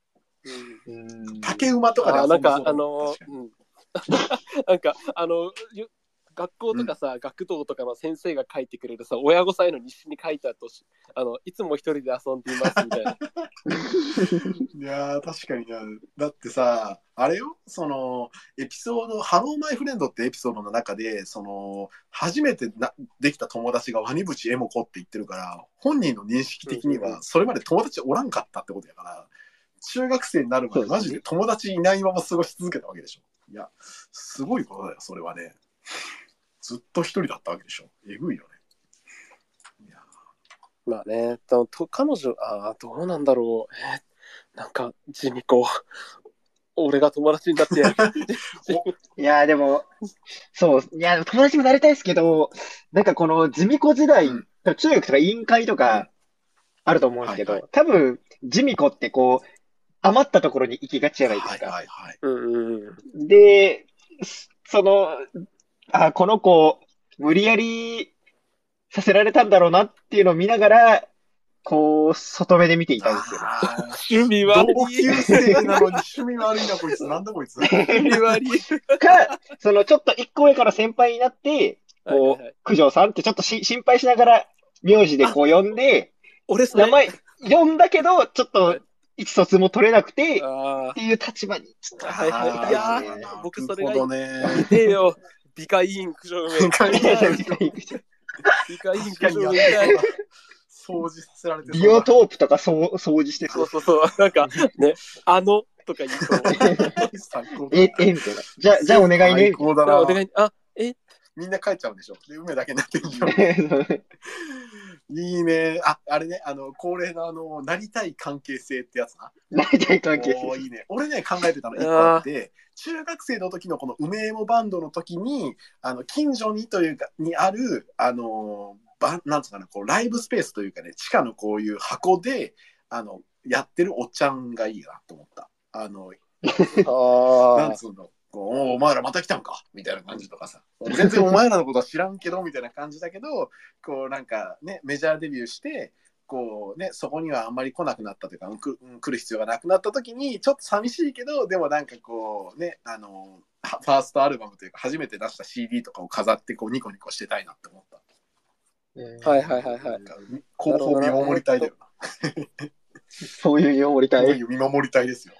うんうん竹馬とかであなんか、遊んでそうだあの確か、にうん。*laughs* なんか、あの、よ学校とかさ、学童とかの先生が書いてくれるさ、親御さんへの日誌に書いてあるとし、あの、いつも一人で遊んでいますみたいな。*laughs* いやー確かにな。だってさあれよ？そのエピソード「ハローマイフレンド」ってエピソードの中でその初めてなできた友達がワニブチエモコって言ってるから本人の認識的にうんうんうはそれまで友達おらんかったってことやから中学生になるまでマジで友達いないまま過ごし続けたわけでしょいやすごいことだよそれはね。ずっと一人だったわけでしょ。えぐいよね。いや。まあね、とと彼女、ああ、どうなんだろう。えーなんか、ジミコ、俺が友達になってやる。*laughs* いや、でも、そう、いや、友達もなりたいですけど、なんかこの地味子時代、うん。中学とか委員会とかあると思うんですけど、はいはい。多分、地味子ってこう、余ったところに行きがちじゃないですはいか。はいはいうんうんうん。で、その、あ、この子、無理やりさせられたんだろうなっていうのを見ながら、こう、外目で見ていたんですよ。趣味悪同い。級生なのに趣味悪いなこいつなんだこいつ趣味悪い。*laughs* か、そのちょっと一個上から先輩になって、こう九条さんってちょっとし心配しながら、名字でこう呼んで、俺名前呼んだけど、ちょっと意思疎通も取れなくて、っあていう立場に。はいはい。や僕それがねあ、でよ、美化委員苦情梅。美化委員美化委員苦情梅みたいな。掃除させられてビオトープとかそう掃除してそそうう。そうそう。なんか、ね、あのとか言え、え、みたいな。じゃあ、じゃあお願いね。お願い。あ、え、みんな帰っちゃうんでしょ。で梅だけになってるでしょ *laughs* いいね。ああれねあの恒例のあのなりたい関係性ってやつな。なりたい関係おーいいね。俺ね考えてたの。一個あって中学生の時のこの梅エモバンドの時にあの近所にというかにあるあのばなんつうかなこうライブスペースというかね地下のこういう箱であのやってるおっちゃんがいいなと思った。あの *laughs* なあんつうのおーお前らまた来たんかみたいな感じとかさ全然お前らのことは知らんけどみたいな感じだけどこうなんかねメジャーデビューしてこうねそこにはあんまり来なくなったというかく来る必要がなくなった時にちょっと寂しいけどでもなんかこうねあのはファーストアルバムというか初めて出した CD とかを飾ってこうニコニコしてたいなって思った。はいはいはいはないん。か後方見守りたいだよな。そういうよ、降りたい。そういう見守りたいですよ。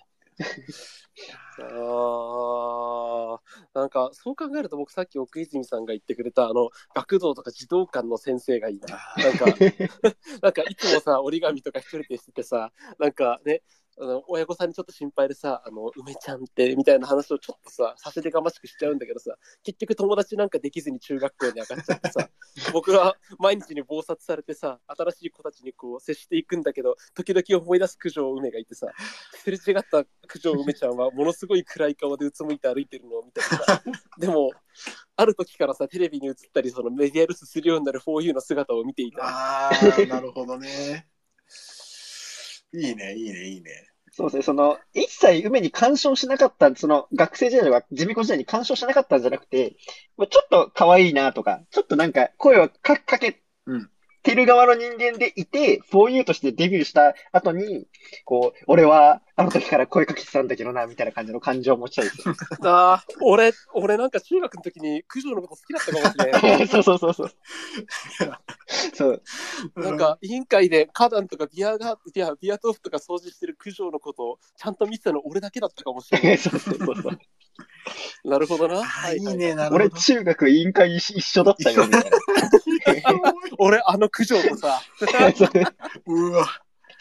ああ、なんかそう考えると僕さっき奥泉さんが言ってくれたあの学童とか児童館の先生がいいな。なんか、*laughs* なんかいつもさ折り紙とか一人でしててさ、なんかね、あの親御さんにちょっと心配でさ、あの梅ちゃんってみたいな話をちょっとさ、させてがましくしちゃうんだけどさ、結局友達なんかできずに中学校に上がっちゃってさ、*laughs* 僕は毎日に忙殺されてさ、新しい子たちにこう接していくんだけど、時々思い出す九条梅がいてさ、すれ違った九条梅ちゃんはものすごい暗い顔でうつむいて歩いてるのを見てさ、*laughs* でも、ある時からさ、テレビに映ったり、そのメディアルスするようになる 4U の姿を見ていた。ああ、なるほどね。いいね、いいね、いいね。そうですね、その、一切梅に干渉しなかった、その、学生時代とか、地味子時代に干渉しなかったんじゃなくて、まあちょっと可愛いなとか、ちょっとなんか声をかかけうん。てる側の人間でいて、4U としてデビューした後に、こう、俺はあの時から声かけてたんだけどな、みたいな感じの感情を持ちたいですよ。*laughs* ああ、俺、俺なんか中学の時に九条のこと好きだったかもしれない。*laughs* そうそうそうそう。そう。*laughs* なんか委員会で花壇とかビアガービアビア豆腐とか掃除してる九条のことをちゃんと見てたの俺だけだったかもしれない。そうそうそうそう。なるほどな。あはいはいいね、なるほ俺、ど。中学委員会一緒だったよ、みたい俺、あの九条とさ、うわ。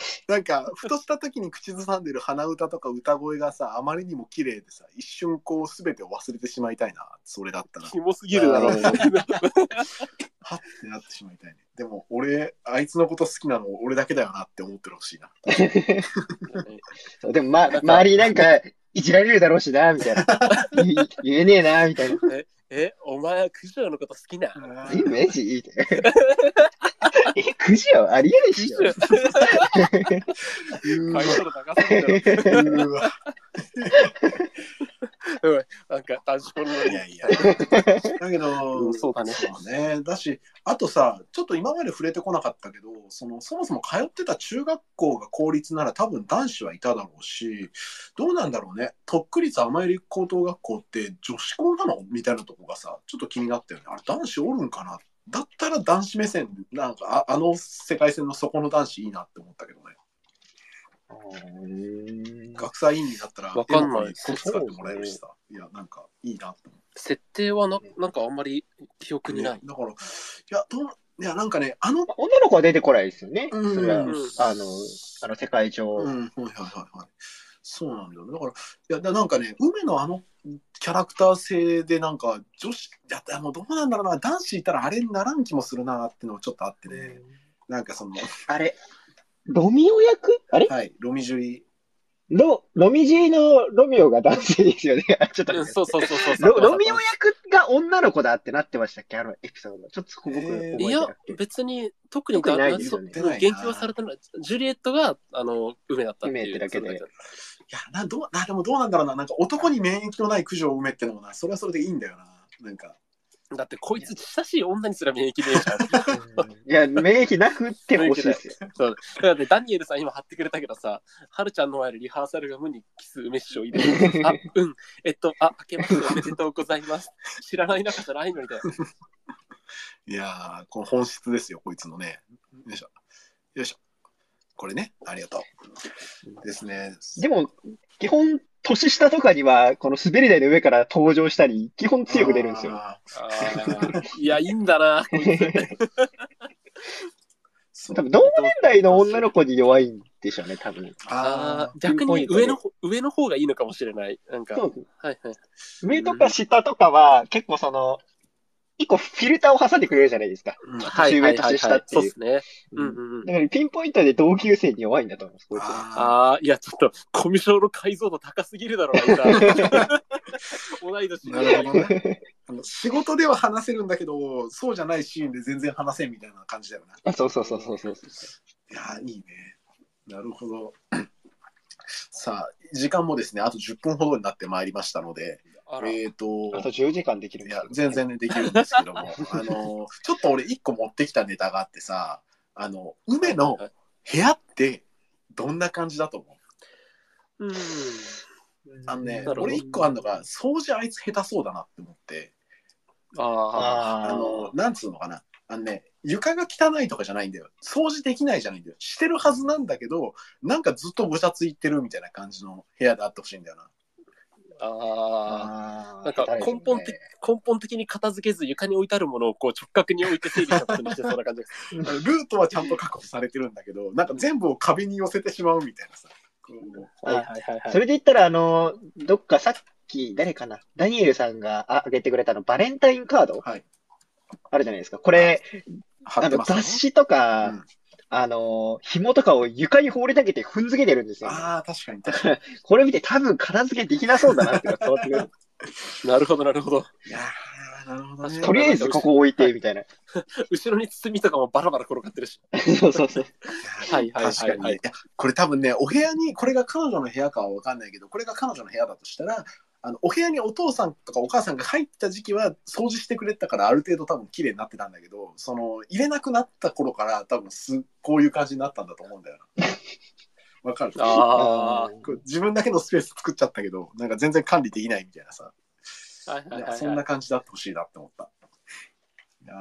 *laughs* なんか、ふとした時に口ずさんでる鼻歌とか歌声がさ、あまりにも綺麗でさ、一瞬こう、すべてを忘れてしまいたいな、それだったら。キモすぎるだろ。*laughs* はってなってしまいたいね。でも、俺、あいつのこと好きなの俺だけだよなって思ってほしいな。*laughs* でも、ま、周りなんか、いじられるだろうしな、みたいな。言言えねえな、みたいな。え、お前は九条のこと好きな。え、マジ？*laughs* え、くじよありえない *laughs* *laughs* なんか男子校の。いやいや。なだけど、うん。そうだね。そうね。だし、あとさ、ちょっと今まで触れてこなかったけど、そのそもそも通ってた中学校が公立なら多分男子はいただろうし、どうなんだろうね。特区立甘入高等学校って女子校なの？みたいなとこがさ、ちょっと気になったよね。あれ男子おるんかなだったら男子目線、なんかああの世界線の底の男子いいなって思ったけどね。学祭委員になったら、わかんない使ってもらえるしさ。いや、なんかいいなって思って。設定はななんかあんまり記憶にない。ねだから、いや、どう、いや、なんかね、あの、女の子は出てこないですよね。うんそれは、うんあの、あの世界上。うん、はいはいはいはい。そうなんだよね。だから、いや、だなんかね、梅のあのキャラクター性で、なんか、女子、いや、でもどうなんだろうな、男子いたらあれにならん気もするなっていうのがちょっとあってね、なんかその、あれ、ロミオ役？あれ？はい、ロミジュリ、ロ、ロミジーのロミオが男性ですよね。あ *laughs* ちょっとそうそうそうそうそう。ロロミオ役が女の子だってなってましたっけ？あのエピソード。ちょっとそこ僕いや別に特に特にないですよねうん言及はされてない。ジュリエットが、あの、梅だったっていう。梅ってだけでいや、な、どう、な、でもどうなんだろうな、なんか男に免疫のない九条梅ってのもな、それはそれでいいんだよな。なんか、だってこいつ親しい女にすら免疫ねえじゃん。いや、免疫なくってほしいですよ。そうだってダニエルさん今貼ってくれたけどさ、はるちゃんの前でリハーサルが無にキス梅師匠入れる。*laughs* あ、うん。えっと、あ、明けましておめでとうございます。知らない仲じゃないのにだよ。いやー、この本質ですよ、こいつのね。よいしょ。よいしょ。これね、ありがとう。ですね。でも、基本、年下とかには、この滑り台の上から登場したり、基本強く出るんですよ。*laughs* いや、いいんだな、*laughs* 多分、同年代の女の子に弱いんでしょうね、多分。ああー逆に上の方、上の方がいいのかもしれない。なんか、そうはいはい。上とか下とかは、結構その、一個フィルターを挟んでくれるじゃないですか。うんはいはいはい、はい。年上として下っていうそうですね。うんうんうん。だから、ピンポイントで同級生に弱いんだと思います、こいつは。あああ、いや、ちょっと、コミュ障の解像度高すぎるだろうな、今同い年ーなるほどね。あの仕事では話せるんだけど、そうじゃないシーンで全然話せんみたいな感じだよな。あそうそうそうそうそう。いやー、いいね。なるほど。さあ、時間もですね、あと10分ほどになってまいりましたので、えっ、と、あと10時間できるんいですよ、や全然ね、できるんですけども、*laughs* あの、ちょっと俺一個持ってきたネタがあってさ、あの、梅のはい部屋ってどんな感じだと思う？うん。あのね俺一個あるのが、掃除あいつ下手そうだなって思って、ああ。あの、なんつうのかな。あのね、床が汚いとかじゃないんだよ。掃除できないじゃないんだよ。してるはずなんだけど、なんかずっとごちゃついてるみたいな感じの部屋であってほしいんだよな。ああ。あなんか根本的、根本的に片付けず床に置いてあるものをこう直角に置いて整理したことにしてそうな感じ *laughs* ルートはちゃんと確保されてるんだけど、なんか全部を壁に寄せてしまうみたいなさ。こうはいはいはいはい。それで言ったら、あの、どっかさっき、誰かなダニエルさんがああげてくれたの、バレンタインカードはい。あるじゃないですか。これ、あの、雑誌とか、うんあの、紐とかを床に放り投げて踏んづけてるんですよ、ああ、確かに確かに。*laughs* これ見て多分片付けできなそうだなっていうのが伝わってくる。*laughs* なるほどなるほど。いやー、なるほどね。とりあえずここ置いて、みたいな。*laughs* 後ろに包みとかもバラバラ転がってるし。そうそうそう。はいはいはいはい確かにね。いやこれ多分ね、お部屋に、これが彼女の部屋かは分かんないけど、これが彼女の部屋だとしたら、あのお部屋にお父さんとかお母さんが入った時期は掃除してくれたからある程度多分綺麗になってたんだけど、その入れなくなった頃から多分すこういう感じになったんだと思うんだよな。*laughs* わかる？あ *laughs* 自分だけのスペース作っちゃったけど、なんか全然管理できないみたいなさ。はいはいいやはいは。そんない感じであってほしいなって思った。いや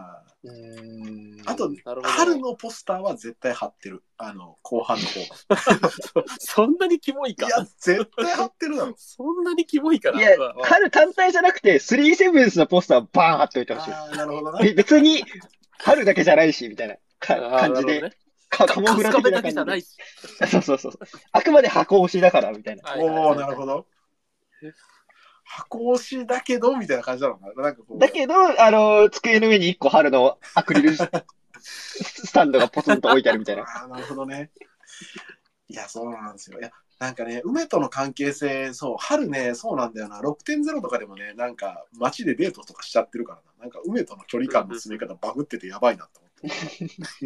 うーんあと。春のポスターは絶対貼ってる。あの、後半の方。*laughs* そんなにキモいか？いや、絶対貼ってるだろ。そんなにキモいかな？いや春単体じゃなくて、スリーセブンスのポスターバーン貼っておいてほしい。ああ、なるほどな。べ別に、春だけじゃないし、みたいな感じで、かカモフラ的な感じでだけじゃない。し。そうそうそう。あくまで箱押しだから、みたいな。おおなるほど。箱押しだけど、みたいな感じだろうな？なんかこう。だけど、あの、机の上に一個春のアクリルス *laughs* スタンドがポツンと置いてあるみたいな。ああ、なるほどね。いや、そうなんですよ。いや、なんかね、梅との関係性、そう、春ね、そうなんだよな。6.0とかでもね、なんか街でデートとかしちゃってるからな。なんか梅との距離感の詰め方バグっててやばいなと思っ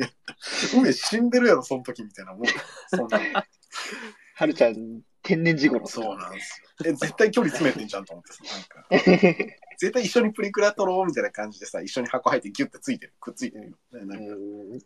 て。*laughs* 梅死んでるやろ、その時みたいなもん。そんなの春ちゃん、天然事故の。そうなんですよ。え、絶対距離詰めてんじゃんと思ってさ、なんか。*laughs* 絶対一緒にプリクラ撮ろうみたいな感じでさ、一緒に箱入ってギュッてついてる、くっついてるよ。なんかうん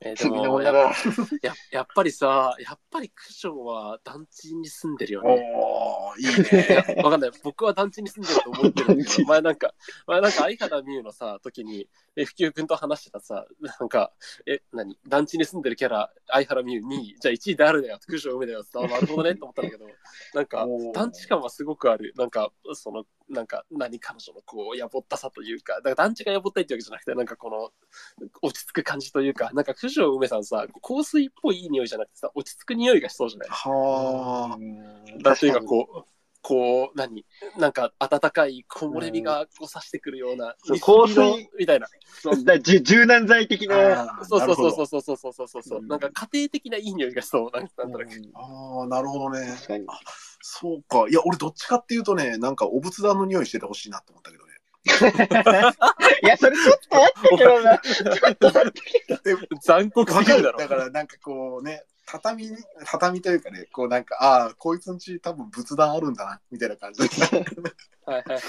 えーでもや。や *laughs* やっぱりさ、やっぱりクッションは団地に住んでるよね。おー、いいね。*laughs* わかんない。僕は団地に住んでると思ってるんだけど、前なんか、前なんか相原美優のさ、時に、F 級君と話してたさ、なんか、え、何？団地に住んでるキャラ、相原美優2位、じゃあ1位誰だよ、クッション梅だよ、あなるほどねって思ったんだけど、なんか、団地感はすごくある。なんか、その、なんか、何、彼女のこう、やぼったさというか、だから団地がやぼったいってわけじゃなくて、なんかこの、落ち着く感じというか、なんか、クッション梅さんさ、香水っぽいいい匂いじゃなくてさ、落ち着く匂いがしそうじゃない？はなんていうかこう、こう、何？なんか温かい木漏れ日がこう差してくるような、そうミスト香水色みたいな。そうだじゅ柔軟剤的な。あ。そうそうそうう。そうそうそうそうそうそう、うんなんか家庭的ないい匂いがしそう。なんかなんとなく。ああ、なるほどね。確かに。そうか。いや、俺どっちかっていうとね、なんかお仏壇の匂いしててほしいなと思ったけどね。*laughs* いや、それちょっとあったけどな。ちょっとあったけど。残酷すぎるだろ。だからなんかこうね、畳に、畳というかね、こうなんか、ああ、こいつんち多分仏壇あるんだな、みたいな感じで。はいはいはい。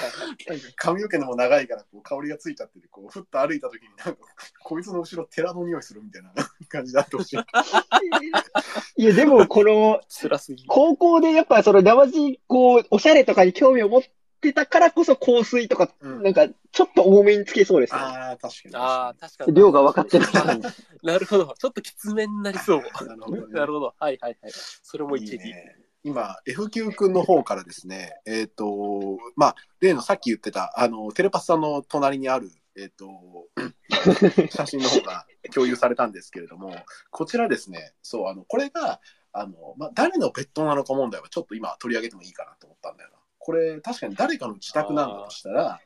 髪の毛のも長いからこう香りがついちゃってて、こう、ふっと歩いた時になんか、こいつの後ろ寺の匂いするみたいな感じであってほしい。*laughs* いや、でも、この、辛すぎる。高校でやっぱその生地、こう、おしゃれとかに興味を持ってたからこそ香水とか、うんなんか、ちょっと多めにつけそうですよね。ああ、確かに。ああ、確かに。量が分かってるから。*laughs* なるほど。ちょっときつめになりそう。なるほどねなるほど。はいはいはい。それも一理。いいね今、F 級君の方からですね、えっ、と、まあ、例のさっき言ってた、あの、テレパスさんの隣にある、えっ、と、*laughs* 写真の方が共有されたんですけれども、こちらですね、そう、あの、これが、あの、まあ、誰のベッドなのか問題はちょっと今取り上げてもいいかなと思ったんだよな。これ、確かに誰かの自宅なんだとしたら、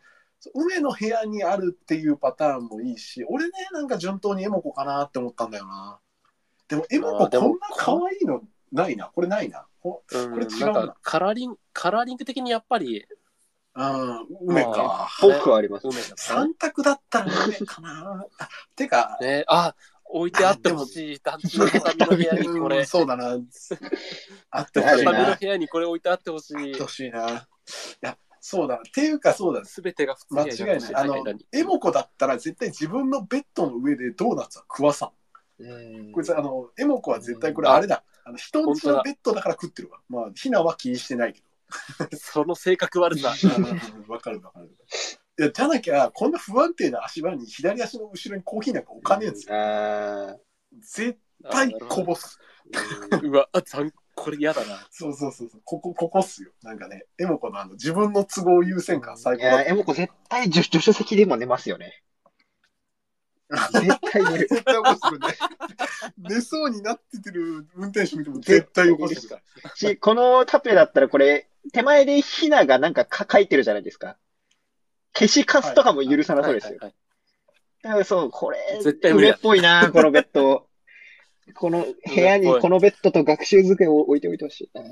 梅の部屋にあるっていうパターンもいいし、俺ね、なんか順当にエモコかなって思ったんだよな。でも、エモコあーでもこんな可愛いのないな。これないな。これ違うななんかカラーリング、カラーリング的にやっぱり、うん、梅か。僕はあります。梅だった三択だったら梅かな。あてか、ね。あ、置いてあってほしい。団地の畳の部屋にこうんれ。*laughs* そうだな。*laughs* あってほしい畳のな。部屋にこれ置いてあってほしいあって。ほしいな。いや、そうだ。っていうか、そうだ。すべてが普通間に違いない。あのエモコだったら絶対自分のベッドの上でドーナツは食わさん。うんこいつ、あの、エモコは絶対これあれだ。あの人んちのベッドだから食ってるわ。まあ、ひなは気にしてないけど。*laughs* その性格悪さ。うんわかるわかる。いや、じゃなきゃ、こんな不安定な足場に左足の後ろにコーヒーなんか置かねえんですよ。あ絶対こぼす。うわ、あ、残これ嫌だな。そうそうそうそう。ここ、ここっすよ。なんかね、エモコのあの、自分の都合優先感最ーいや、高だエモコ絶対助助手席でも寝ますよね。絶対寝る。絶対起こして。*laughs* 寝そうになっててる運転手見ても絶対起こしてくる。し、このタペだったらこれ、手前でヒナがなんかか書いてるじゃないですか。消しカスとかも許さなそうですよ。はいはいだからそう、これ、絶対っぽいな、*laughs* このベッド。この部屋にこのベッドと学習机を置いておいてほしいな。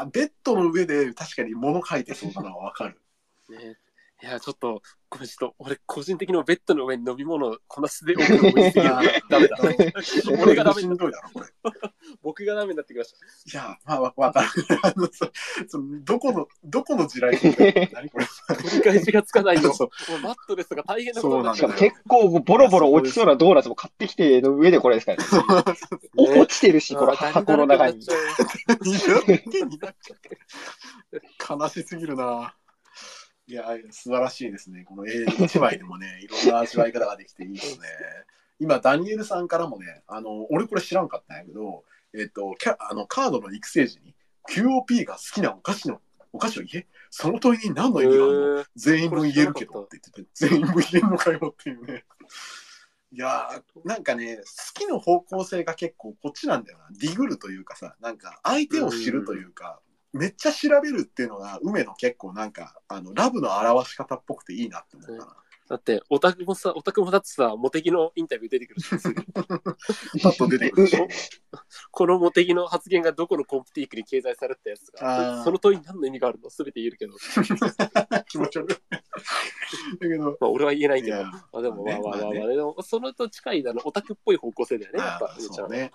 あベッドの上で確かに物書いてそうなのはわかる。はいねいや、ちょっと、これちょっと、俺、個人的にもベッドの上に飲み物、こんな素で置くの置いすぎる。ダメだ。*laughs* 俺がダメしになっんどいだろ、これ。僕がダメになってきました。いや、まあ、わわかる。どこの、どこの地雷何これ？取り返しがつかないよ。そもうマットレスが大変なことになっしかもちゃう。結構ボロボロ落ちそうなドーナツも買ってきての上でこれですからね。お落ちてるし、この箱の中に。悲しすぎるな。いや、素晴らしいですね。この A1 枚でもね、*laughs* いろんな味わい方ができていいですね。今、ダニエルさんからもね、あの、俺これ知らんかったんやけど、えっ、と、キャあのカードの育成時に QOP が好きなお菓子の、お菓子を言え？その問いに何の意味があるの？全員分言えるけどって言ってて、全員分言えるのかよっていうね。いやー、なんかね、好きの方向性が結構こっちなんだよな。ディグルというかさ、なんか相手を知るというか、めっちゃ調べるっていうのが、梅の結構なんか、あの、ラブの表し方っぽくていいなって思ったな。だって、オタクもさ、オタクもだってさ、モテギのインタビュー出てくるし、パッと出てくるでしょ？このモテギの発言がどこのコンプティークに掲載されたやつが、その問いに何の意味があるの？すべて言えるけど、*laughs* 気持ち悪い。だけど、まあ俺は言えないけど、あでもまあまあまあまあ、まあねでもそのと近いあのオタクっぽい方向性だよね、やっぱ。そうね。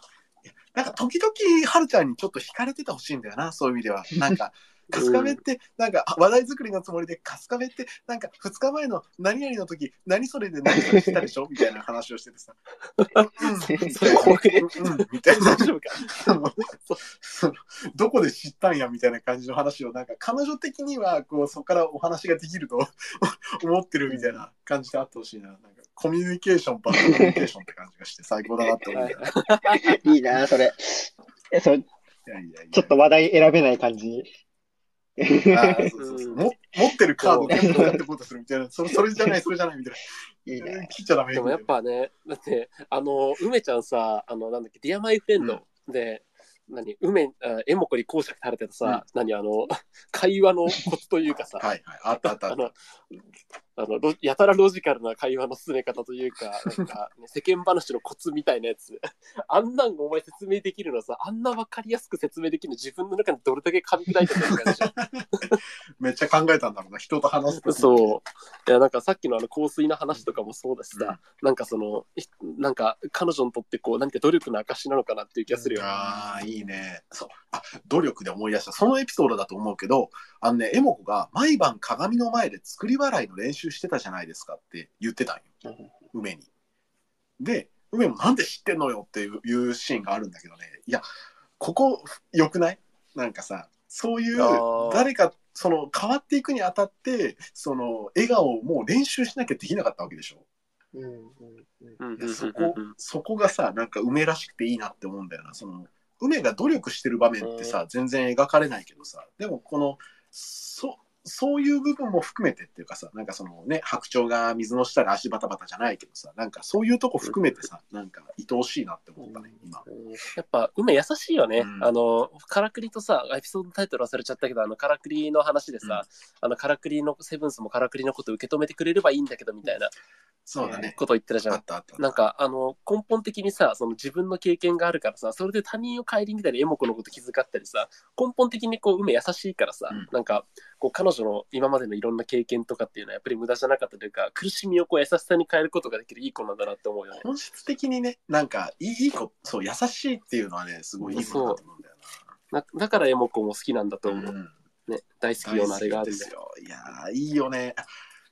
なんか時々、はるちゃんにちょっと惹かれててほしいんだよな、そういう意味では。なんか、*laughs* 春日部って、なんか、話題作りのつもりで、春日部って、なんか、2日前の何々の時、何それで何それしたでしょ？みたいな話をしててさ。うん、そう、みたいな。大丈夫かどこで知ったんやみたいな感じの話をなんか彼女的にはこう。そこからお話ができると思ってるみたいな感じであってほしいななんかコミュニケーションバッドコミュニケーションって感じがして最高だなって思う。よねいいな、それ。ちょっと話題選べない感じ。*laughs* 持ってるカード全部やってこうとするみたいな。それそれじゃないそれじゃないみたいいいなね。切っちゃダメ。でもやっぱね、だって、あの、梅ちゃんさ、あの、なんだっけ、ディアマイフレンドで、何、梅、あエモコに講釈されてたさ、何、あの、会話のコツというかさ、はいはい。あったあったあった。あの、あのロやたらロジカルな会話の進め方というか、なんか、*laughs* ね、世間話のコツみたいなやつ。*laughs* あんなんお前説明できるのさ、あんなわかりやすく説明できるの自分の中にどれだけ噛み砕いてるのか。*laughs* めっちゃ考えたんだろうな人と話すとそう。いや、なんかさっきのあの香水の話とかもそうだしさ、なんかその、いなんか彼女にとってこう、何か努力の証なのかなっていう気がするよね。ああ、いいね。そう。あ、努力で思い出した。そのエピソードだと思うけど、あのね、エモコが毎晩鏡の前で作り笑いの練習してたじゃないですかって言ってたんよ。梅に。で、梅もなんで知ってんのよっていういうシーンがあるんだけどね。いや、ここ良くない？なんかさ、そういう誰か、その変わっていくにあたって、その笑顔をもう練習しなきゃできなかったわけでしょ？うんうんうんうんうんいやそこそこがさなんか梅らしくていいなって思うんだよなその梅が努力してる場面ってさ、全然描かれないけどさでもこのそそういう部分も含めてっていうかさなんかそのね白鳥が水の下で足バタバタじゃないけどさなんかそういうとこ含めてさなんか愛おしいなって思ったね今うん。やっぱ梅優しいよね、うん。あのカラクリとさエピソードタイトル忘れちゃったけどあのカラクリの話でさ、あのカラクリのセブンスもカラクリのこと受け止めてくれればいいんだけどみたいなそうだね。こと言ってたじゃん。あったあったなんかあの根本的にさその自分の経験があるからさそれで他人を顧みたりエモコのこと気遣ったりさ根本的にこう梅優しいからさ、うん。なんかこう彼女の今までのいろんな経験とかっていうのはやっぱり無駄じゃなかったというか苦しみをこう優しさに変えることができるいい子なんだなって思うよね。本質的にねなんかいい子そう優しいっていうのはねすごいいいことだと思うんだよなだからエモコも好きなんだとな、思う。うんね、大好きようなあれがあるんです。よ。いやー、いいよね。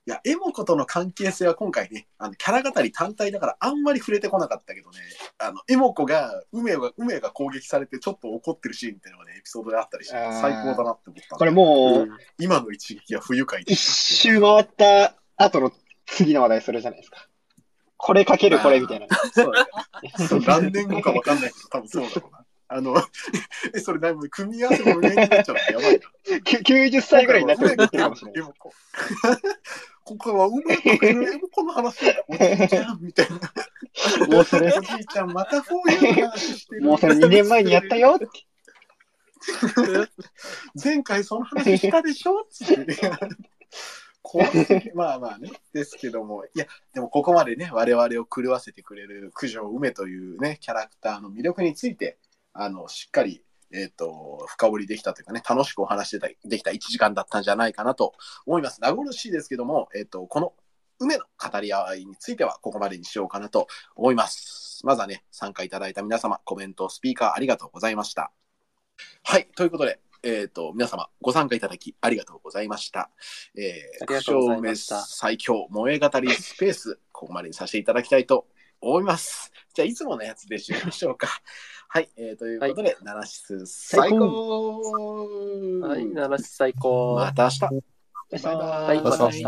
いや、エモコとの関係性は今回ね、あのキャラ語り単体だからあんまり触れてこなかったけどね、あのエモコが梅が梅が攻撃されてちょっと怒ってるシーンみたいなのがね、エピソードであったりして、最高だなって思った。これもう、うん今の一撃は不愉快で一周回った後の次の話題それじゃないですか。これかけるこれみたいな。そうだねそう何年後かわかんないけど、多分そうだろうな。あの、え、それだいぶ組み合わせも無限になっちゃうのやばいな。*laughs* きゅ90歳ぐらいになってるかもしれない。エモコ。ここはうまくエモコの話だ。おじいちゃんみたいな。もうそれおじいちゃんまたフォーユーの話してる。もうそれ2年前にやったよ。前回その話したでしょつって。*laughs* 怖すぎまあまあね。ですけども。いや、でもここまでね、我々を狂わせてくれる九条梅というね、キャラクターの魅力について、あの、しっかり、えっ、と、深掘りできたというかね、楽しくお話してたできた1時間だったんじゃないかなと思います。名残惜しいですけども、えっ、と、この梅の語り合いについてはここまでにしようかなと思います。まずはね、参加いただいた皆様、コメント、スピーカーありがとうございました。はい、ということで、えっ、と、皆様、ご参加いただきありがとうございました。えー、ありがとうございました九条梅最強萌え語りスペース、ここまでにさせていただきたいと思います。じゃあ、いつものやつでしましょうか。*laughs* はい、えー、ということで、ナナシス最高はい、七七最高。また明日。バイバはい、イまた明日。